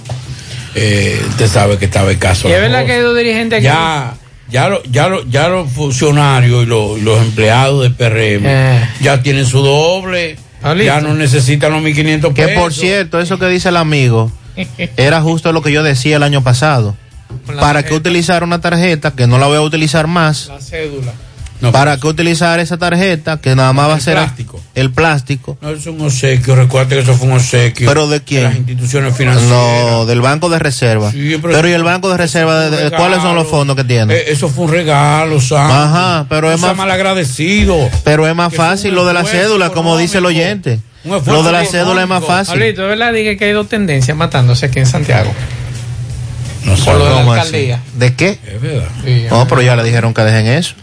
eh, usted sabe que estaba el caso. ¿Y es de verdad que hay dos dirigentes aquí? Ya, ya, lo- ya, lo- ya los funcionarios y los, los empleados de PRM Eh. ya tienen su doble, ya no necesitan los 1.500 Que pesos. por cierto, eso que dice el amigo, era justo lo que yo decía el año pasado. ¿Para qué utilizar una tarjeta que no la voy a utilizar más? La cédula. ¿Para qué utilizar esa tarjeta que nada más va a ser plástico. el plástico? No, es un obsequio, recuerda que eso fue un obsequio. ¿Pero de quién? las instituciones financieras. No, del Banco de Reserva. Sí, pero- pero, ¿y el Banco de Reserva? de- de- regalo. ¿Cuáles son los fondos que tiene? Eh, eso fue un regalo, Sam. Ajá, pero es más- mal agradecido. Pero es más fácil lo de la cédula, como dice el oyente. Lo de la económico. cédula es más fácil. Pablito, ¿es verdad? Dije que hay dos tendencias matándose aquí en Santiago. No Por lo de la alcaldía. ¿De qué? Es verdad. Sí, No, pero ya le dijeron que dejen eso.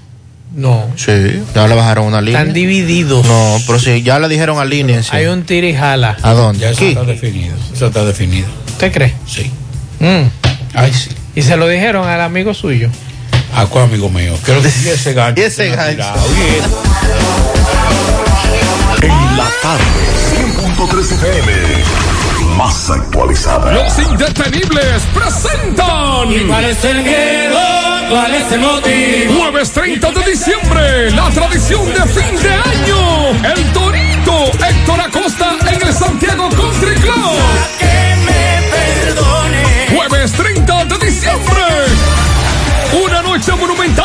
No. Sí, ya le bajaron una línea. Están divididos. No, pero sí, ya le dijeron alínense. Hay un tira y jala. ¿A dónde? Ya eso Aquí. está definido. Eso está definido. ¿Usted cree? Sí. Mm. Ay, sí. Y se lo dijeron al amigo suyo. ¿A cuál amigo mío? Creo que y ese gancho. Y ese gancho. En la tarde, 100.3 FM. Más actualizada. Los indetenibles presentan. ¿Y cuál es el miedo? ¿Cuál es el motivo? Jueves 30 de diciembre, la tradición de fin de año. El Torito Héctor Acosta en el Santiago Country Club. Que me perdone. Jueves 30 de diciembre. Una noche monumental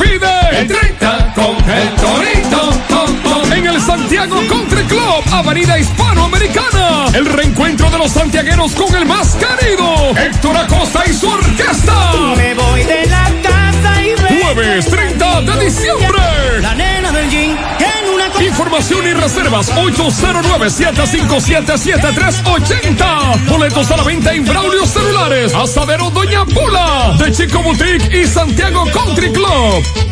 El 30 con el Torito. En el Santiago Country Club, Avenida Hispanoamericana. El reencuentro de los santiagueros con el más querido. Héctor Acosta y su orquesta. Me voy de la casa y Jueves 30 reservas 809-757-7380. Boletos a la venta en Braulio Celulares, Asadero Doña Pula, de Chico Boutique y Santiago Country Club.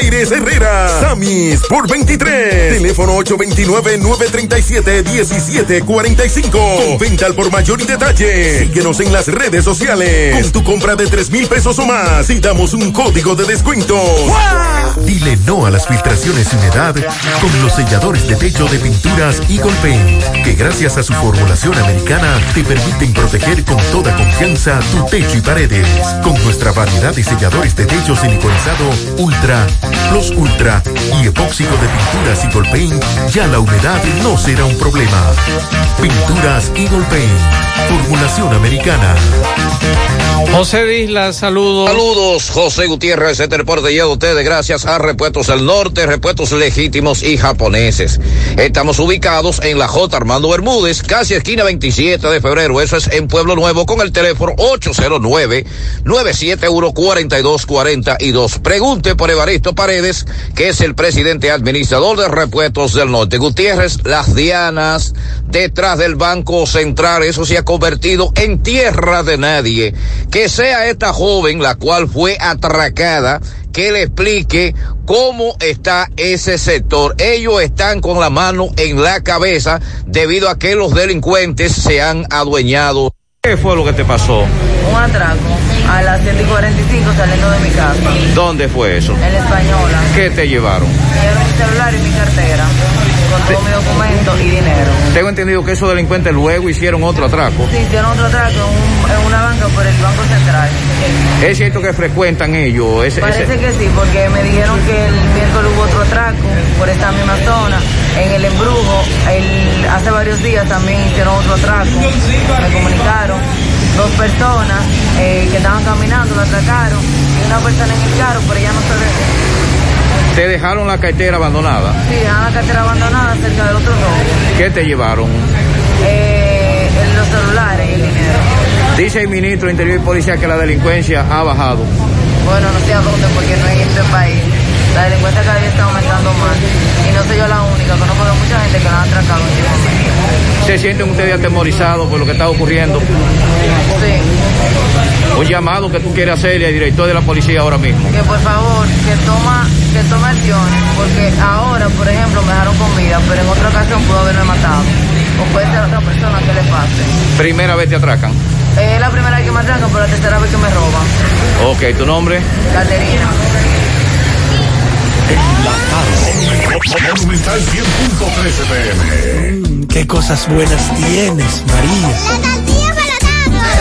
Herrera. Sammy Sports 23. Teléfono 829-937-1745. Con venta al por mayor y detalle. Síguenos en las redes sociales. Con tu compra de 3 mil pesos o más y damos un código de descuento. Dile no a las filtraciones humedad con los selladores de techo de pinturas Eagle Paint, que gracias a su formulación americana te permiten proteger con toda confianza tu techo y paredes. Con nuestra variedad de selladores de techo siliconizado Ultra, Plus Ultra y epóxico de pinturas Eagle Paint, ya la humedad no será un problema. Pinturas Eagle Paint, formulación americana. José Disla, saludos. Saludos, José Gutiérrez, este reporte llega a ustedes gracias a Repuestos del Norte, Repuestos Legítimos y Japoneses. Estamos ubicados en la J. Armando Bermúdez, casi esquina 27 de febrero, eso es en Pueblo Nuevo, con el teléfono 809-971-4242. Pregunte por Evaristo Paredes, que es el presidente administrador de Repuestos del Norte. Gutiérrez, las dianas detrás del Banco Central, eso se ha convertido en tierra de nadie. Que sea esta joven, la cual fue atracada, que le explique cómo está ese sector. Ellos están con la mano en la cabeza debido a que los delincuentes se han adueñado. ¿Qué fue lo que te pasó? Un atraco a las 7 y 45 saliendo de mi casa, ¿Dónde fue eso? en la española. ¿Qué te llevaron? Dieron mi celular y mi cartera, con mi documento y dinero. Tengo entendido que esos delincuentes luego hicieron otro atraco. Sí, hicieron otro atraco en, un- en una banca por el Banco Central. ¿Es cierto que frecuentan ellos? Ese, Parece ese- que sí, porque me dijeron que el miércoles hubo otro atraco por esta misma zona. En el embrujo, el- hace varios días también hicieron otro atraco. Me comunicaron. Dos personas eh, que estaban caminando lo atracaron. Y una persona en el carro, pero ella no se ve. Te dejaron la cartera abandonada. Sí, dejaron la cartera abandonada cerca del otro robo. ¿Qué te llevaron? Eh, en los celulares y el dinero. Dice el ministro de Interior y Policía que la delincuencia ha bajado. Bueno, no sé a dónde, porque no en este país. La delincuencia cada día está aumentando más. Y no soy yo la única, conozco de mucha gente que la han atracado últimamente. ¿Se sienten ustedes atemorizados por lo que está ocurriendo? Sí. Un llamado que tú quieres hacerle al director de la policía ahora mismo. Que por favor, que toma, que tome acciones, porque ahora, por ejemplo, me dejaron con vida, pero en otra ocasión pudo haberme matado. O puede ser otra persona que le pase. Primera vez te atracan. Es la primera vez que me atracan, pero la tercera vez que me roban. Ok, ¿tu nombre? Caterina. Monumental 100.13 pm. Qué cosas buenas tienes, María.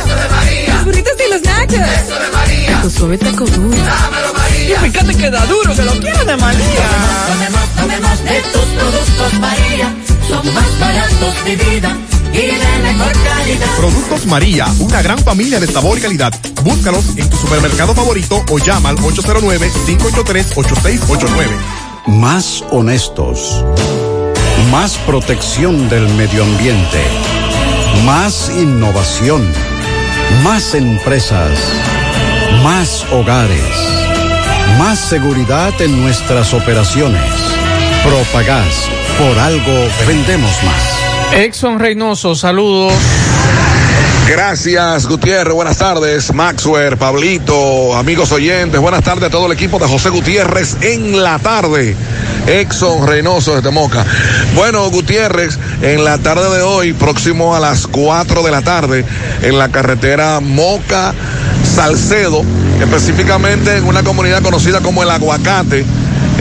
Eso de María. Los burritos y los nachos. Eso de María. Taco suave, taco duro. Dámelo, María. Y fíjate que da duro, que lo quiero de María. Tomemos, tomemos de tus productos María. Son más baratos de vida. Y de mejor calidad. Productos María, una gran familia de sabor y calidad. Búscalos en tu supermercado favorito o llama al 809-583-8689. Más honestos. Más protección del medio ambiente. Más innovación. Más empresas. Más hogares. Más seguridad en nuestras operaciones. Propagás. Por algo vendemos más. Exxon Reynoso, saludos. Gracias, Gutiérrez. Buenas tardes, Maxwell, Pablito, amigos oyentes. Buenas tardes a todo el equipo de José Gutiérrez en la tarde. Exxon Reynoso desde Moca. Bueno, Gutiérrez, en la tarde de hoy, próximo a las 4 de la tarde, en la carretera Moca Salcedo, específicamente en una comunidad conocida como El Aguacate.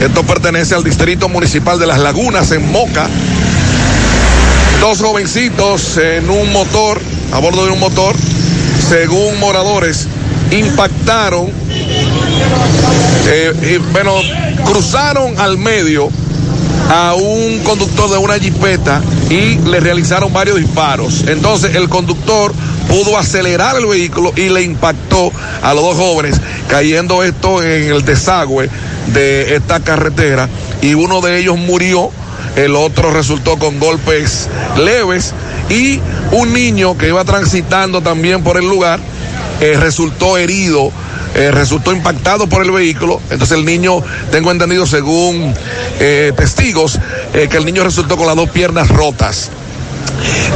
Esto pertenece al Distrito Municipal de Las Lagunas en Moca. Dos jovencitos en un motor, a bordo de un motor, según moradores, impactaron, eh, bueno, cruzaron al medio a un conductor de una jipeta y le realizaron varios disparos. Entonces el conductor pudo acelerar el vehículo y le impactó a los dos jóvenes, cayendo esto en el desagüe de esta carretera y uno de ellos murió el otro resultó con golpes leves y un niño que iba transitando también por el lugar eh, resultó herido, eh, resultó impactado por el vehículo. Entonces el niño, tengo entendido según eh, testigos, que el niño resultó con las dos piernas rotas.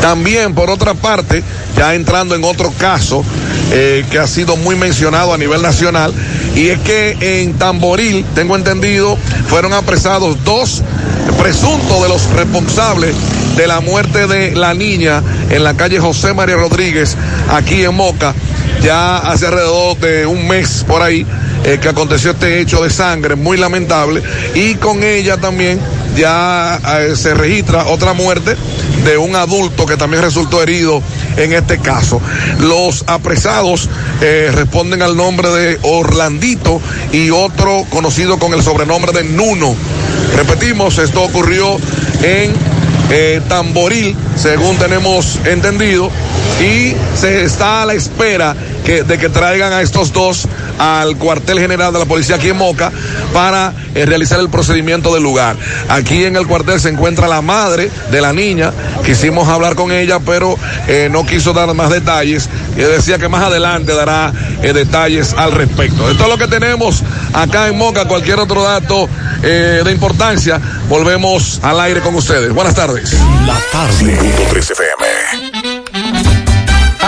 También, por otra parte, ya entrando en otro caso que ha sido muy mencionado a nivel nacional, y es que en Tamboril, tengo entendido, fueron apresados dos presuntos de los responsables de la muerte de la niña en la calle José María Rodríguez, aquí en Moca, ya hace alrededor de un mes por ahí. eh, que aconteció este hecho de sangre muy lamentable y con ella también ya eh, se registra otra muerte de un adulto que también resultó herido en este caso. Los apresados eh, responden al nombre de Orlandito y otro conocido con el sobrenombre de Nuno. Repetimos, esto ocurrió en eh, Tamboril, según tenemos entendido, y se está a la espera de que traigan a estos dos al cuartel general de la policía aquí en Moca para eh, realizar el procedimiento del lugar. Aquí en el cuartel se encuentra la madre de la niña, quisimos hablar con ella, pero eh, no quiso dar más detalles y decía que más adelante dará eh, detalles al respecto. Esto es lo que tenemos acá en Moca, cualquier otro dato de importancia, volvemos al aire con ustedes. Buenas tardes. La tarde.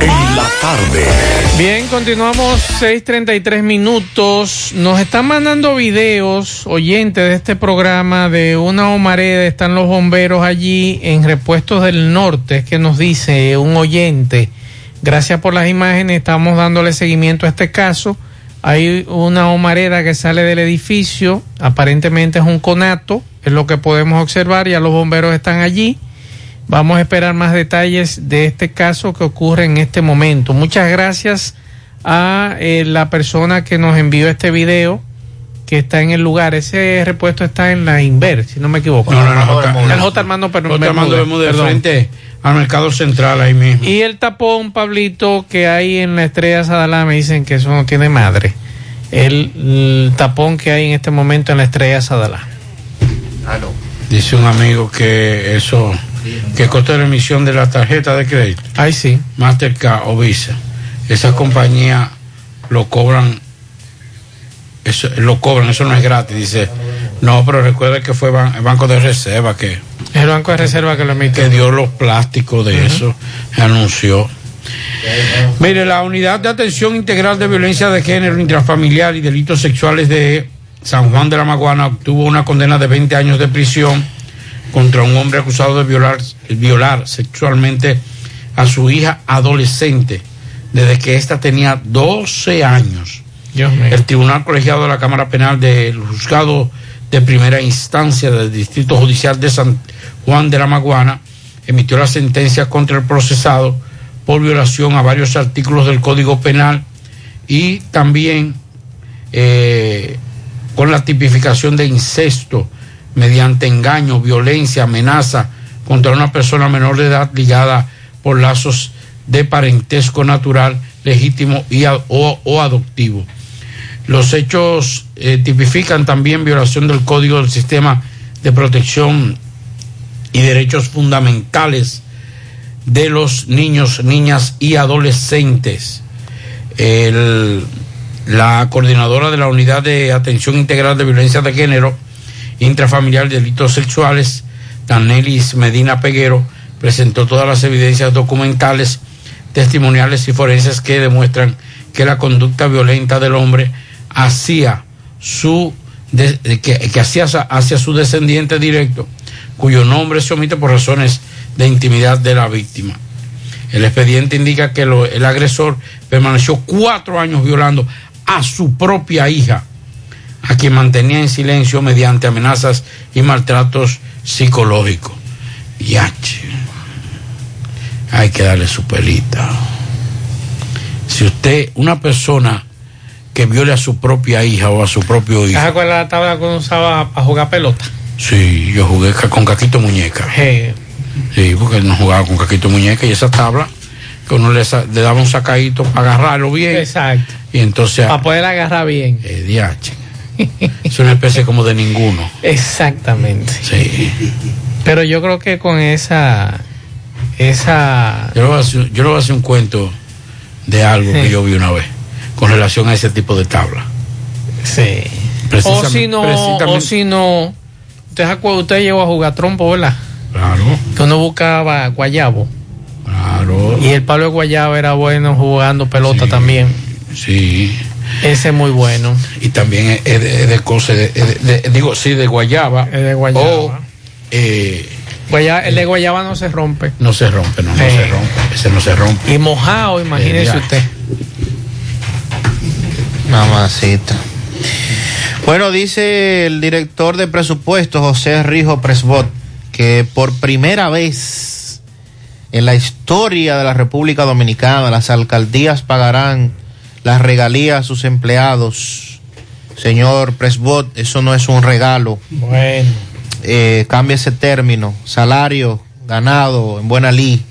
En la tarde. Bien, continuamos 6:33 minutos. Nos están mandando videos, oyentes de este programa, de una humareda. Están los bomberos allí en Repuestos del Norte, es que nos dice un oyente. Gracias por las imágenes, estamos dándole seguimiento a este caso. Hay una humareda que sale del edificio, aparentemente es un conato, es lo que podemos observar, ya los bomberos están allí. Vamos a esperar más detalles de este caso que ocurre en este momento. Muchas gracias a eh, la persona que nos envió este video que está en el lugar. Ese repuesto está en la Inver, si no me equivoco. No, no, no, el J. Armando pero J. Armando Bermúdez, frente al mercado central ahí mismo. Y el tapón, Pablito, que hay en la estrella Sadalá, me dicen que eso no tiene madre. El, el tapón que hay en este momento en la estrella Sadalá. Dice un amigo que eso, que de la emisión de la tarjeta de crédito. Ay, sí. Mastercard o Visa. Esas compañías lo cobran, eso, lo cobran, eso no es gratis. Dice, no, pero recuerda que fue ban- el Banco de Reserva que, El Banco de Reserva que lo emite. que dio los plásticos de eso, anunció. Mire, la Unidad de Atención Integral de Violencia de Género, Intrafamiliar y Delitos Sexuales de San Juan de la Maguana obtuvo una condena de 20 años de prisión contra un hombre acusado de violar, violar sexualmente a su hija adolescente desde que ésta tenía 12 años. Dios mío. El Tribunal Colegiado de la Cámara Penal del Juzgado de Primera Instancia del Distrito Judicial de San Juan de la Maguana emitió la sentencia contra el procesado por violación a varios artículos del Código Penal y también eh, con la tipificación de incesto mediante engaño, violencia, amenaza contra una persona menor de edad ligada por lazos de parentesco natural, legítimo y a- o, adoptivo. Los hechos eh, tipifican también violación del Código del Sistema de Protección y Derechos Fundamentales de los niños, niñas y adolescentes. La coordinadora de la Unidad de Atención Integral de Violencia de Género, Intrafamiliar y Delitos Sexuales, Danelis Medina Peguero, presentó todas las evidencias documentales, testimoniales y forenses que demuestran que la conducta violenta del hombre hacía su de- de- que, hacía hacia- su descendiente directo, cuyo nombre se omite por razones de intimidad de la víctima. El expediente indica que el agresor permaneció cuatro años violando a su propia hija, a quien mantenía en silencio mediante amenazas y maltratos psicológicos. Yache. Hay que darle su pelita. Si usted, una persona que viole a su propia hija o a su propio hijo. ¿Te acuerdas la tabla que uno usaba para jugar pelota? Sí, yo jugué con Caquito Muñeca. Sí, porque no jugaba con Caquito Muñeca y esa tabla que uno le, daba un sacadito para agarrarlo bien. Exacto. Y entonces, para poder agarrar bien. eh, diache. Es una especie como de ninguno. Exactamente. Sí. Pero yo creo que con esa. Esa. Yo le voy a hacer, yo le voy a hacer un cuento de algo que Sí. yo vi una vez con relación a ese tipo de tabla. Sí. O si no, o si no. Usted, usted llegó a jugar trompo, ¿verdad? Claro. Que uno buscaba guayabo. Claro. Y el palo de guayabo era bueno jugando pelota también. Sí. Ese es muy bueno. Y también es de, de cosas, de- es de- de- digo, sí, de guayaba. Es de guayaba. O, eh, Guaya- el de guayaba no se rompe. no se rompe, no, no Eh. se rompe. Ese no se rompe. Y mojado, imagínese Eh, usted. Mamacita. Bueno, dice el director de presupuestos, José Rijo Presbot, que por primera vez en la historia de la República Dominicana las alcaldías pagarán las regalías a sus empleados. Señor Presbot, eso no es un regalo. Bueno. Eh, cambia ese término. Salario ganado en buena ley.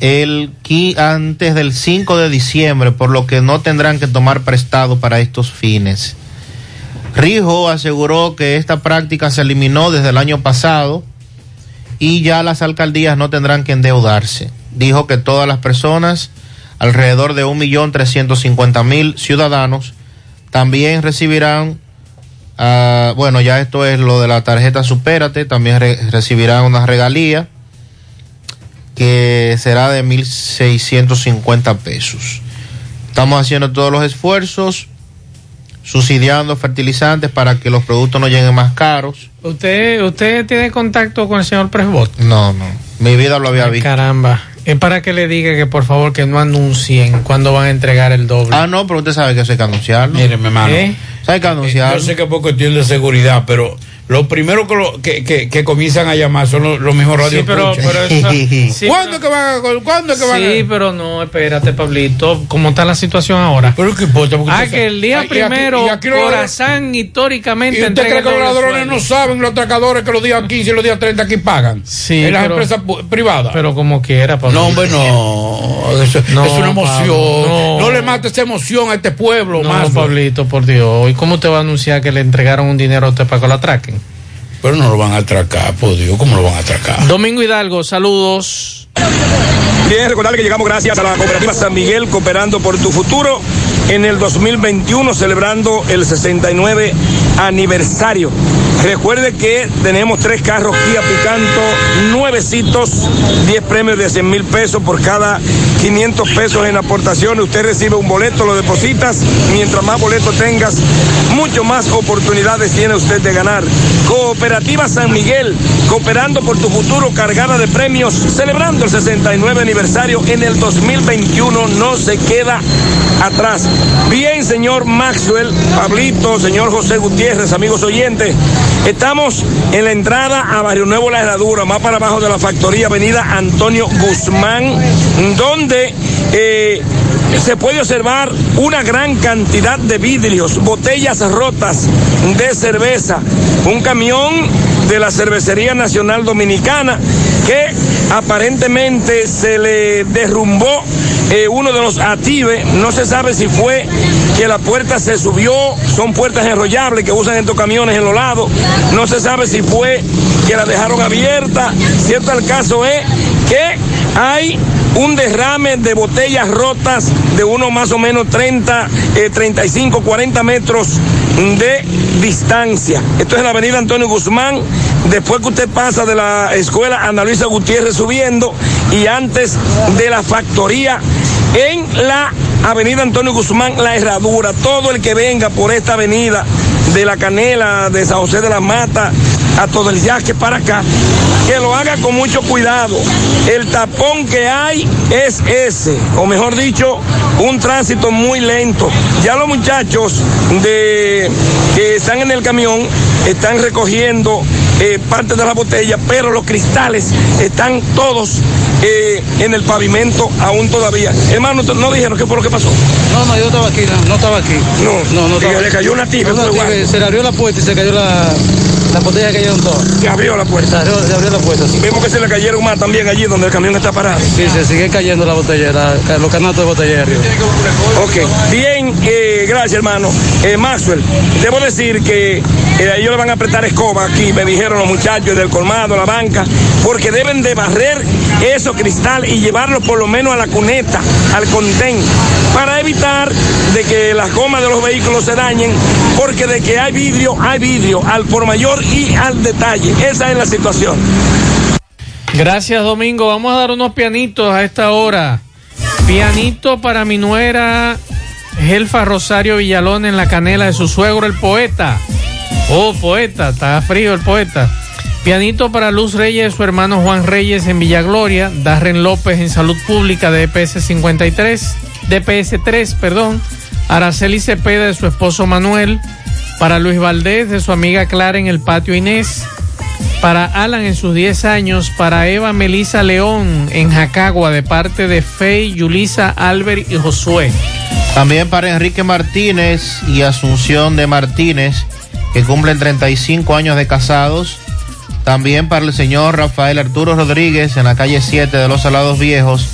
El, antes del 5 de diciembre, por lo que no tendrán que tomar prestado para estos fines. Rijo aseguró que esta práctica se eliminó desde el año pasado y ya las alcaldías no tendrán que endeudarse. Dijo que todas las personas, alrededor de 1.350.000 ciudadanos, también recibirán, ah, bueno, ya esto es lo de la tarjeta Supérate, también re- recibirán una regalía que será de 1.650 pesos. Estamos haciendo todos los esfuerzos, subsidiando fertilizantes para que los productos no lleguen más caros. ¿Usted, ¿Usted tiene contacto con el señor Presbot? No, no. Mi vida lo había Ay, visto. Caramba. Es para que le diga que por favor que no anuncien cuando van a entregar el doble. Ah, no, pero usted sabe que eso hay que anunciarlo. Mire, mi hermano. ¿Eh? Eso hay que anunciarlo. Yo sé que es por cuestión de seguridad, pero lo primero que, lo- que, que- que comienzan a llamar son los, los mismos radios. Sí, pero, pero sí, ¿Cuándo es que van a.? ¿Cuándo que van a.? Sí, pero no, espérate, Pablito. ¿Cómo está la situación ahora? Pero qué importa. porque Ah, que el día Ay, y aquí- primero, y aquí los Corazán históricamente ¿Y usted cree que los ladrones no saben, los atracadores, que los días 15 y los días 30 aquí pagan? Sí, En las pero- empresas privadas. Pero como quiera, Pablito. no, hombre, no. Eso, No, es una emoción. Pablo, no. no. le mate esa emoción a este pueblo, No, más. Pablito, por Dios. ¿Y cómo usted va a anunciar que le entregaron un dinero a usted para que lo atraquen? Pero no lo van a atracar, por Dios. ¿Cómo lo van a atracar? Domingo Hidalgo, saludos. Bien, recordarle que llegamos gracias a la cooperativa San Miguel cooperando por tu futuro en el 2021 celebrando el 69 aniversario. Recuerde que tenemos tres carros Kia Picanto, nuevecitos, 10 premios de 100 mil pesos por cada 500 pesos en aportaciones. Usted recibe un boleto, lo depositas. Mientras más boletos tengas, mucho más oportunidades tiene usted de ganar. Cooperativa San Miguel, cooperando por tu futuro, cargada de premios, celebrando el 69 aniversario en el 2021. No se queda atrás. Bien, señor Maxwell, Pablito, señor José Gutiérrez, amigos oyentes. Estamos en la entrada a Barrio Nuevo La Herradura, más para abajo de la factoría, avenida Antonio Guzmán, donde eh, se puede observar una gran cantidad de vidrios, botellas rotas de cerveza, un camión de la Cervecería Nacional Dominicana que aparentemente se le derrumbó eh, uno de los actives, no se sabe si fue que la puerta se subió, son puertas enrollables que usan estos camiones en los lados, no se sabe si fue que la dejaron abierta, cierto el caso es que hay un derrame de botellas rotas de uno más o menos 30, eh, 35, 40 metros de distancia. Esto es la avenida Antonio Guzmán, después que usted pasa de la escuela Ana Luisa Gutiérrez subiendo y antes de la factoría en la avenida Antonio Guzmán, la herradura. Todo el que venga por esta avenida de la Canela, de San José de la Mata, a todo el yaque para acá, que lo haga con mucho cuidado. El tapón que hay es ese, o mejor dicho, un tránsito muy lento. Ya los muchachos de, que están en el camión están recogiendo eh, parte de la botella, pero los cristales están todos eh, en el pavimento aún todavía. Hermano, no dijeron qué fue lo que pasó. No, no, yo estaba aquí, no, no estaba aquí. No, no, no. estaba le cayó una tibia, Una fue tibia, igual. Se le abrió la puerta y se cayó la, la botella cayeron todas. Se abrió la puerta. Se abrió, se abrió la puerta, sí. Vemos que se le cayeron más también allí donde el camión está parado. Sí, se sigue cayendo la botella, la- los canastos de botella arriba. Ok, bien, eh, gracias hermano. Eh, Maxwell, debo decir que eh, ellos le van a apretar escoba aquí, me dijeron los muchachos del colmado, la banca, porque deben de barrer esos cristal y llevarlo por lo menos a la cuneta, al contén, para evitar de que las gomas de los vehículos se dañen, porque de que hay vidrio, hay vidrio, al por mayor y al detalle. Esa es la situación. Gracias, Domingo. Vamos a dar unos pianitos a esta hora. Pianito para mi nuera Gelfa Rosario Villalón en la canela de su suegro, el poeta. Oh, poeta, está frío el poeta. Pianito para Luz Reyes, su hermano Juan Reyes en Villagloria, Darren López en Salud Pública de EPS 53, DPS 3, perdón, Araceli Cepeda de su esposo Manuel, para Luis Valdés de su amiga Clara en el patio Inés, para Alan en sus 10 años, para Eva Melisa León en Jacagua de parte de Fey, Yulisa, Albert y Josué. También para Enrique Martínez y Asunción de Martínez, que cumplen 35 años de casados. También para el señor Rafael Arturo Rodríguez en la calle 7 de los Salados Viejos,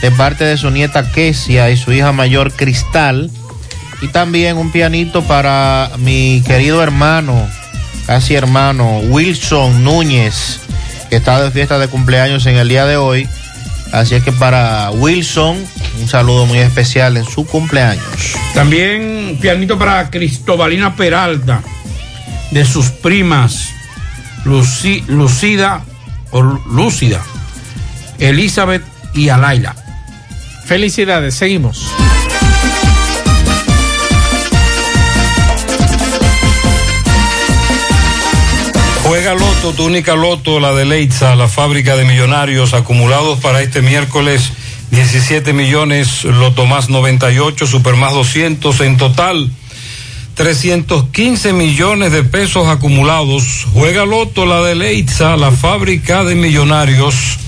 de parte de su nieta Kesia y su hija mayor Cristal. Y también un pianito para mi querido hermano, casi hermano, Wilson Núñez, que está de fiesta de cumpleaños en el día de hoy. Así es que para Wilson, un saludo muy especial en su cumpleaños. También pianito para Cristobalina Peralta, de sus primas Luci- Lucida o Lúcida, Elizabeth y Alaila. Felicidades, seguimos. Juega Loto, tu única Loto, la de Leitza, la fábrica de millonarios acumulados para este miércoles 17 millones, Loto más 98, Super más 200, en total 315 millones de pesos acumulados. Juega Loto, la de Leitza, la fábrica de millonarios.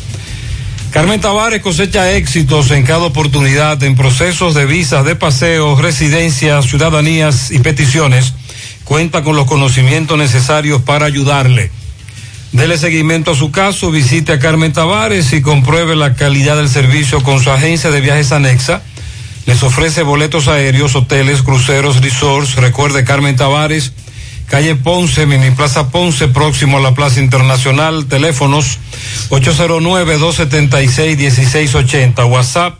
Carmen Tavares cosecha éxitos en cada oportunidad en procesos de visas de paseo, residencias, ciudadanías y peticiones. Cuenta con los conocimientos necesarios para ayudarle. Dele seguimiento a su caso, visite a Carmen Tavares y compruebe la calidad del servicio con su agencia de viajes anexa. Les ofrece boletos aéreos, hoteles, cruceros, resorts. Recuerde Carmen Tavares, calle Ponce, Mini Plaza Ponce, próximo a la Plaza Internacional. Teléfonos 809-276-1680. WhatsApp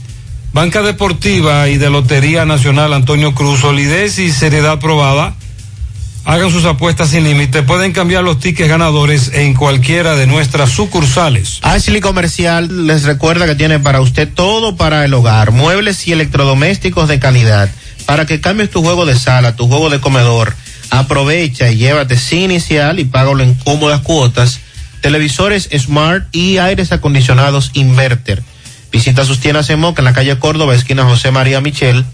Banca Deportiva y de Lotería Nacional Antonio Cruz, solidez y seriedad probada. Hagan sus apuestas sin límite. Pueden cambiar los tickets ganadores en cualquiera de nuestras sucursales. Ashley Comercial les recuerda que tiene para usted todo para el hogar, muebles y electrodomésticos de calidad, para que cambies tu juego de sala, tu juego de comedor. Aprovecha y llévate sin inicial y págalo en cómodas cuotas. Televisores Smart y aires acondicionados Inverter. Visita sus tiendas en Moca en la calle Córdoba, esquina José María Michel.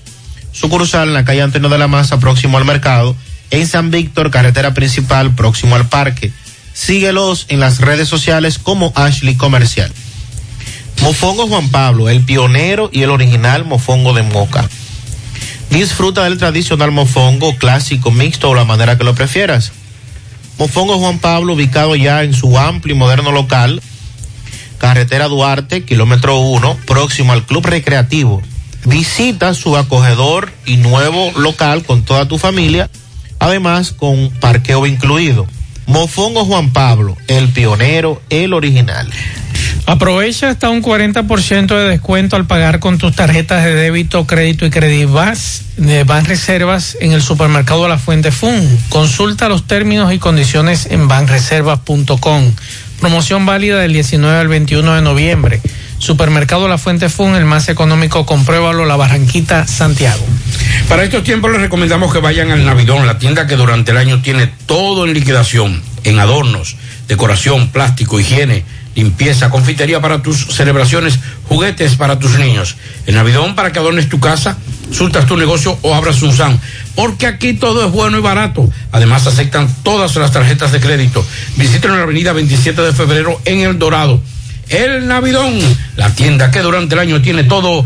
Sucursal en la calle Antonio de la Maza, próximo al mercado. En San Víctor, carretera principal, próximo al parque. Síguelos en las redes sociales como Ashley Comercial. Mofongo Juan Pablo, el pionero y el original mofongo de Moca. Disfruta del tradicional mofongo clásico, mixto o la manera que lo prefieras. Mofongo Juan Pablo, ubicado ya en su amplio y moderno local, carretera Duarte, kilómetro 1, próximo al Club Recreativo. Visita su acogedor y nuevo local con toda tu familia, además con parqueo incluido. Mofongo Juan Pablo, el pionero, el original. Aprovecha hasta un 40% de descuento al pagar con tus tarjetas de débito, crédito y Credivas de Banreservas en el supermercado La Fuente Fun. Consulta los términos y condiciones en banreservas.com. Promoción válida del 19 al 21 de noviembre. Supermercado La Fuente Fun, el más económico, compruébalo, La Barranquita, Santiago. Para estos tiempos les recomendamos que vayan al Navidón, la tienda que durante el año tiene todo en liquidación, en adornos, decoración, plástico, higiene, limpieza, confitería para tus celebraciones, juguetes para tus niños. El Navidón para que adornes tu casa, surtas tu negocio o abras un SAM. Porque aquí todo es bueno y barato. Además aceptan todas las tarjetas de crédito. Visítanos en la avenida 27 de febrero en El Dorado. El Navidón, la tienda que durante el año tiene todo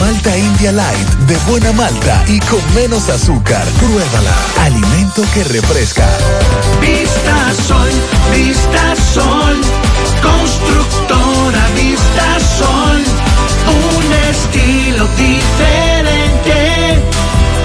Malta India Light de buena malta y con menos azúcar. Pruébala. Alimento que refresca. Vista Sol, Vista Sol, constructora Vista Sol, un estilo diferente,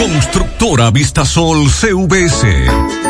Constructora Vistasol CVS.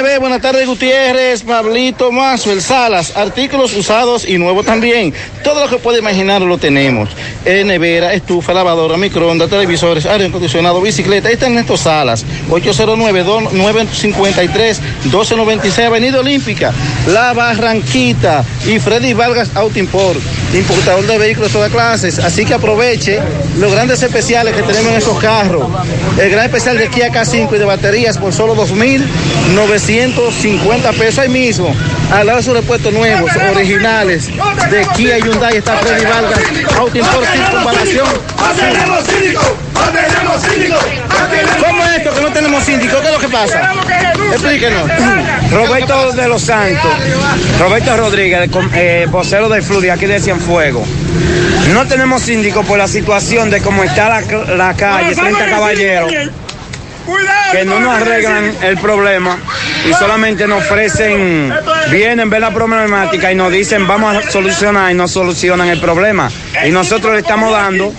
Buenas tardes Gutiérrez, Pablito Mazo, el Salas, artículos usados y nuevos también. Todo lo que puede imaginar lo tenemos. Eh, nevera, estufa, lavadora, microondas, televisores, aire acondicionado, bicicleta. Ahí están estos Salas. 809-953-1296, Avenida Olímpica, La Barranquita y Freddy Vargas Auto Import, importador de vehículos de todas clases. Así que aproveche los grandes especiales que tenemos en esos carros. El gran especial de Kia K5 y de baterías por solo 2.950 pesos ahí mismo. Al lado de sus repuestos nuevos, originales, de Kia y Hyundai está Freddy Vargas, Auto Import Circunvalación. tenemos síndico! ¡No tenemos síndico! ¿Cómo es esto que no tenemos síndico? ¿Qué es lo que pasa? Explíquenos. Roberto de los Santos, Roberto Rodríguez, eh, vocero del FLU de aquí de Cienfuegos. No tenemos síndico por la situación de cómo está la, la calle, 30 caballeros, que no nos arreglan el problema y solamente nos ofrecen, vienen, ven la problemática y nos dicen vamos a solucionar y no solucionan el problema. Y nosotros le estamos dando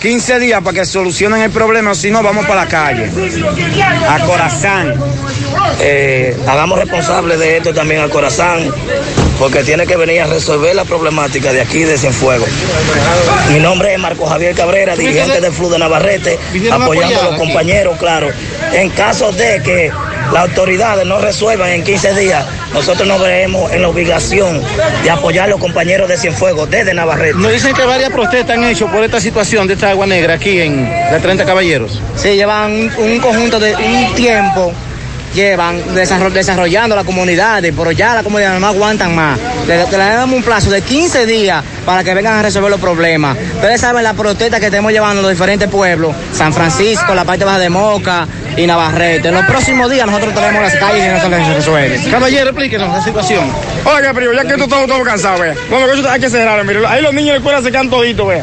15 días para que solucionen el problema, o si no vamos para la calle, a Corazán. Eh, hagamos responsable de esto también al Corazán, porque tiene que venir a resolver la problemática de aquí de Cienfuegos. Mi nombre es Marco Javier Cabrera, dirigente del FLU de Navarrete, apoyando a los compañeros, claro. En caso de que las autoridades no resuelvan en 15 días, nosotros nos veremos en la obligación de apoyar a los compañeros de Cienfuegos desde Navarrete. Nos dicen que varias protestas han hecho por esta situación de esta agua negra aquí en la 30 Caballeros. Sí, llevan un, un conjunto de un tiempo llevan desarro- desarrollando la comunidad, pero ya la comunidad no aguantan más. Le, le damos un plazo de 15 días para que vengan a resolver los problemas. Ustedes saben la protesta que estamos llevando en los diferentes pueblos, San Francisco, la parte baja de Moca y Navarrete. En los próximos días nosotros tenemos las calles y no se les resuelve. Caballero, explíquenos la situación. Oiga, pero ya que esto estamos todos cansados, vea. Bueno, hay que cerrarlo, mire. Ahí los niños de la escuela se quedan toditos, vea.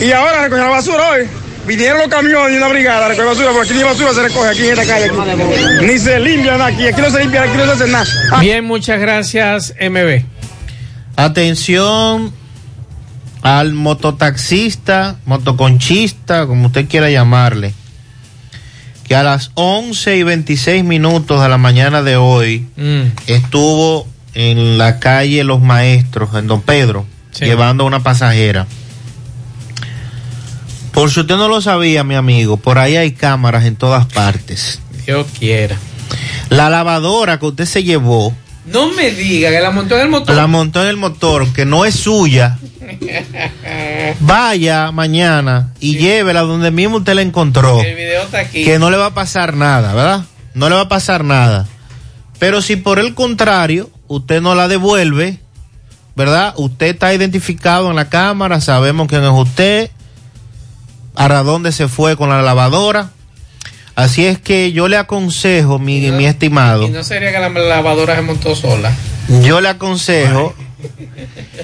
Y ahora recogen la basura hoy. Vinieron los camiones y una brigada a recoger basura, porque aquí ni basura se recoge aquí en esta calle. Aquí. Ni se limpian aquí, aquí no se limpian, aquí no se hace nada. Bien, muchas gracias, MB. Atención al mototaxista, motoconchista, como usted quiera llamarle, que a las 11 y 26 minutos de la mañana de hoy Mm. estuvo en la calle Los Maestros, en Don Pedro, llevando a una pasajera. Por si usted no lo sabía, mi amigo, por ahí hay cámaras en todas partes. Dios quiera. La lavadora que usted se llevó, No me diga que la montó en el motor. la montó en el motor, que no es suya, vaya mañana y llévela donde mismo usted la encontró. El video está aquí. Que no le va a pasar nada, ¿verdad? No le va a pasar nada. Pero si por el contrario usted no la devuelve, ¿verdad? Usted está identificado en la cámara, sabemos quién es usted, para dónde se fue con la lavadora. Así es que yo le aconsejo, mi, mi estimado, Y no sería que la lavadora se montó sola. yo le aconsejo,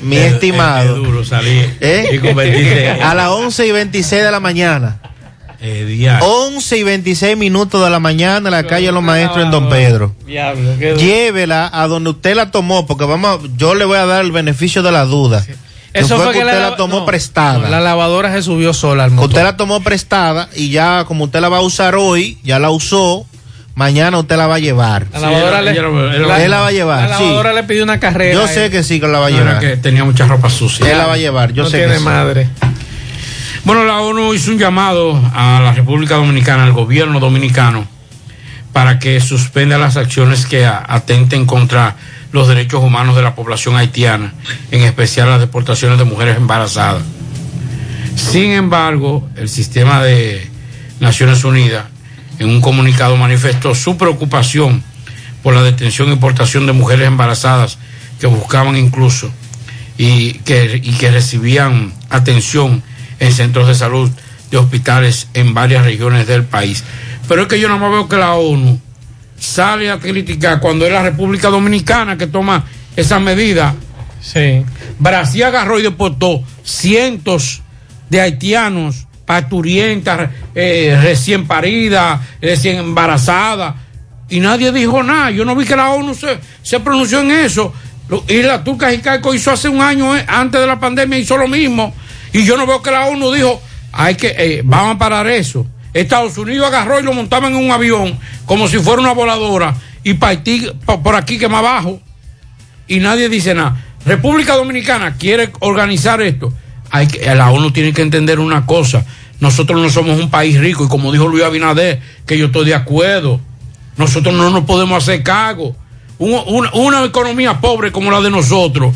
mi estimado, duro salir ¿eh? y convertirse a las 11 y 26 de la mañana. Eh, diario. 11 y 26 minutos de la mañana en la calle Los Maestros en Don Pedro. Diablo. Llévela a donde usted la tomó, porque vamos, yo le voy a dar el beneficio de la duda. Eso fue que usted la- la tomó no, prestada. no, la lavadora se subió sola al motor. usted la tomó prestada y ya como usted la va a usar hoy, ya la usó, mañana usted la va a llevar. La lavadora Sí, le, ella ella Él la va a llevar, La sí. lavadora le pidió una carrera. Yo sé que sí que la va a llevar. que tenía mucha ropa sucia. Él la va a llevar, yo no sé tiene que sí. madre. Bueno, la ONU hizo un llamado a la República Dominicana, al gobierno dominicano, para que suspenda las acciones que atenten contra los derechos humanos de la población haitiana, en especial las deportaciones de mujeres embarazadas. Sin embargo, el sistema de Naciones Unidas, en un comunicado, manifestó su preocupación por la detención y importación de mujeres embarazadas que buscaban incluso y que, y que recibían atención en centros de salud de hospitales en varias regiones del país. Pero es que yo no me veo que la ONU sale a criticar cuando es la República Dominicana que toma esa medida. Sí. Brasil agarró y deportó cientos de haitianos, parturientas, eh, recién paridas, recién embarazadas, y nadie dijo nada. Yo no vi que la ONU se, se pronunció en eso. Y la Turca Jicaico hizo hace un año, eh, antes de la pandemia, hizo lo mismo. Y yo no veo que la ONU dijo, hay que, eh, vamos a parar eso. Estados Unidos agarró y lo montaban en un avión como si fuera una voladora y para Haití, pa- por aquí que más abajo y nadie dice nada. República Dominicana quiere organizar esto. Hay que, la ONU tiene que entender una cosa. Nosotros no somos un país rico y como dijo Luis Abinader, que yo estoy de acuerdo. Nosotros no nos podemos hacer cargo. Un- una, una economía pobre como la de nosotros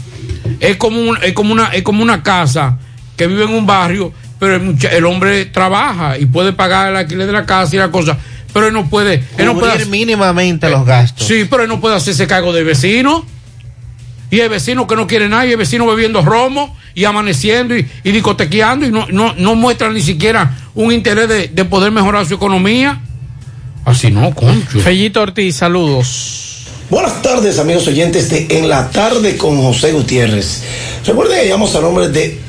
es como, un- es como, una, es como una casa que vive en un barrio, pero el, mucha- el hombre trabaja y puede pagar el alquiler de la casa y la cosa, pero él no puede, él no puede Cubrir mínimamente los gastos. Sí, pero él no puede hacerse cargo del vecino. Y el vecino que no quiere nada, y el vecino bebiendo romo y amaneciendo y, y discotequeando y no, no, no muestra ni siquiera un interés de, de poder mejorar su economía. Así no, concho. Fellito Ortiz, saludos. Buenas tardes, amigos oyentes de En la Tarde con José Gutiérrez. Recuerden que llamamos a nombre de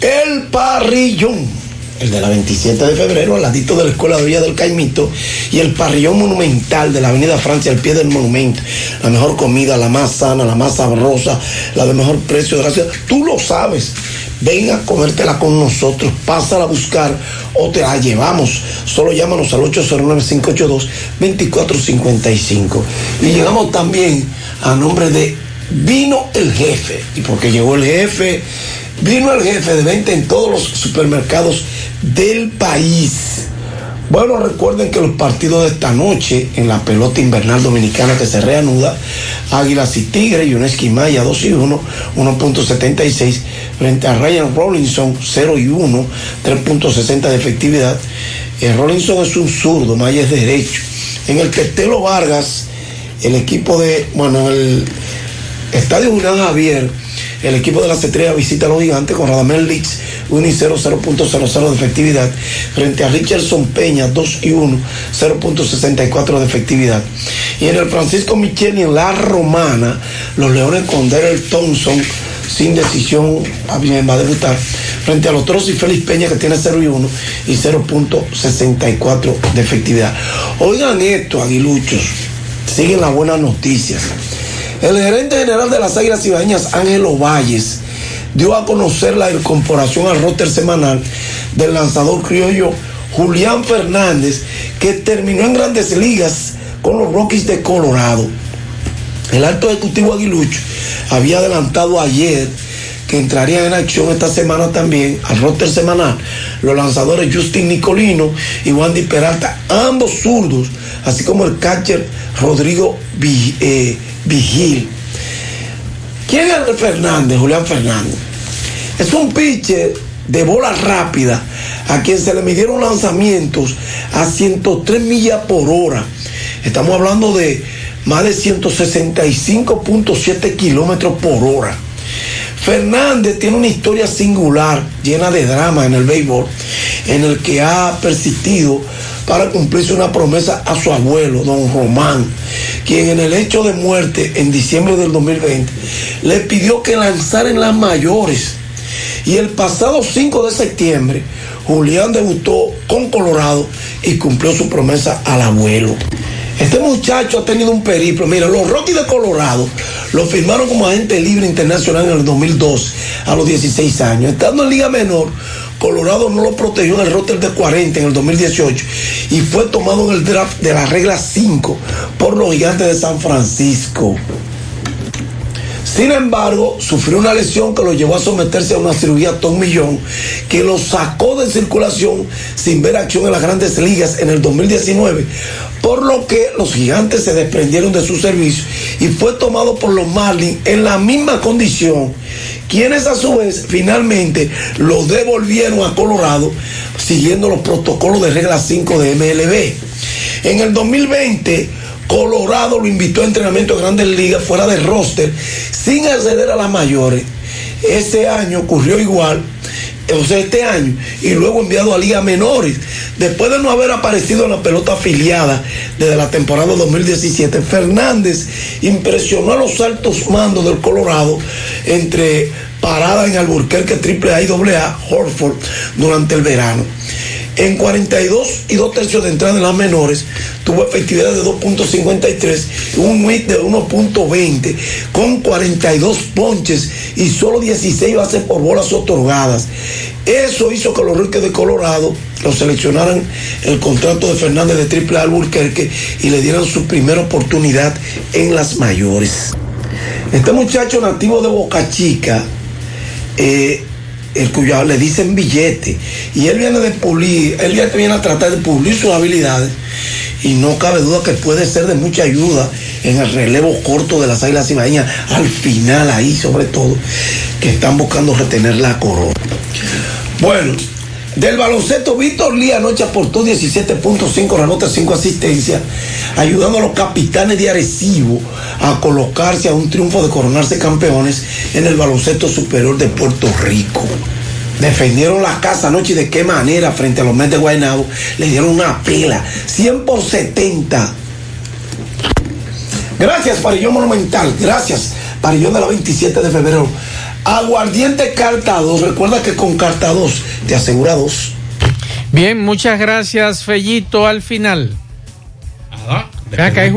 El Parrillón, el de la 27 de febrero, al ladito de la Escuela de Villa del Caimito, y el Parrillón Monumental de la Avenida Francia, al pie del monumento. La mejor comida, la más sana, la más sabrosa, la de mejor precio de la ciudad. Tú lo sabes. Ven a comértela con nosotros, pásala a buscar o te la llevamos. Solo llámanos al 809-582-2455. Y llegamos también a nombre de Vino el Jefe. Y porque llegó el jefe, vino el jefe de venta en todos los supermercados del país. Bueno, recuerden que los partidos de esta noche en la pelota invernal dominicana que se reanuda, Águilas y Tigres, Yuneski Maya 2 y 1, 1.76, frente a Ryan Rollinson 0 y 1, 3.60 de efectividad. El Rollinson es un zurdo, Maya es derecho. En el Tetelo Vargas, el equipo de, bueno, el Estadio Julián Javier, el equipo de las estrellas visita a los gigantes con Radamel Leaks 1 y 0, 0.00 de efectividad, frente a Richardson Peña 2 y 1, 0.64 de efectividad. Y en el Francisco Micheli, en la Romana, los Leones con Daryl Thompson sin decisión va a debutar frente a los Toros y Félix Peña que tiene 0 y 1 y 0.64 de efectividad. Oigan esto, aguiluchos, siguen las buenas noticias. El gerente general de las Águilas Ibaeñas, Ángelo Valles, dio a conocer la incorporación al roster semanal del lanzador criollo Julián Fernández, que terminó en grandes ligas con los Rockies de Colorado. El alto ejecutivo aguilucho había adelantado ayer que entrarían en acción esta semana también al roster semanal los lanzadores Justin Nicolino y Wandy Peralta, ambos zurdos, así como el catcher Rodrigo eh, Vigil. ¿Quién es Fernández, Julián Fernández? Es un pitcher de bola rápida a quien se le midieron lanzamientos a 103 millas por hora. Estamos hablando de más de 165.7 kilómetros por hora. Fernández tiene una historia singular, llena de drama en el béisbol, en el que ha persistido para cumplirse una promesa a su abuelo, don Román, quien en el hecho de muerte en diciembre del 2020 le pidió que lanzara en las mayores. Y el pasado 5 de septiembre, Julián debutó con Colorado y cumplió su promesa al abuelo. Este muchacho ha tenido un periplo. Mira, los Rockies de Colorado lo firmaron como agente libre internacional en el 2002, a los 16 años. Estando en Liga Menor, Colorado no lo protegió en el roster de 40 en el 2018 y fue tomado en el draft de la regla 5 por los gigantes de San Francisco. Sin embargo, sufrió una lesión que lo llevó a someterse a una cirugía Tom Millón, que lo sacó de circulación sin ver acción en las grandes ligas en el 2019, por lo que los gigantes se desprendieron de su servicio y fue tomado por los Marlins en la misma condición, quienes a su vez finalmente lo devolvieron a Colorado siguiendo los protocolos de regla 5 de MLB. En el 2020, Colorado lo invitó a entrenamiento de grandes ligas fuera de roster sin acceder a las mayores. Ese año ocurrió igual, o sea, este año, y luego enviado a ligas menores. Después de no haber aparecido en la pelota afiliada desde la temporada 2017, Fernández impresionó a los altos mandos del Colorado entre parada en Alburquerque AAA y AA, Horford, durante el verano. En 42 y 2 tercios de entrada en las menores, tuvo efectividad de 2.53, un WIT de 1.20, con 42 ponches y solo 16 bases por bolas otorgadas. Eso hizo que los Ricos de Colorado lo seleccionaran el contrato de Fernández de Triple Alburquerque y le dieran su primera oportunidad en las mayores. Este muchacho nativo de Boca Chica, eh, el cuyo le dicen billete, y él viene de pulir, él viene a tratar de pulir sus habilidades, y no cabe duda que puede ser de mucha ayuda en el relevo corto de las águilas cibaeñas, al final ahí sobre todo, que están buscando retener la corona. Bueno, del baloncesto, Víctor Lee anoche aportó 17.5 rebotes, 5 asistencias, ayudando a los capitanes de Arecibo a colocarse a un triunfo de coronarse campeones en el baloncesto superior de Puerto Rico. Defendieron la casa anoche y de qué manera frente a los Mets de Guaynabo. Le dieron una pela, 100 por 70. Gracias, Parillón Monumental. Gracias, Parillón de la 27 de febrero. Aguardiente Carta 2. Recuerda que con Carta 2 te asegura 2. Bien, muchas gracias, Fellito. Al final. Hay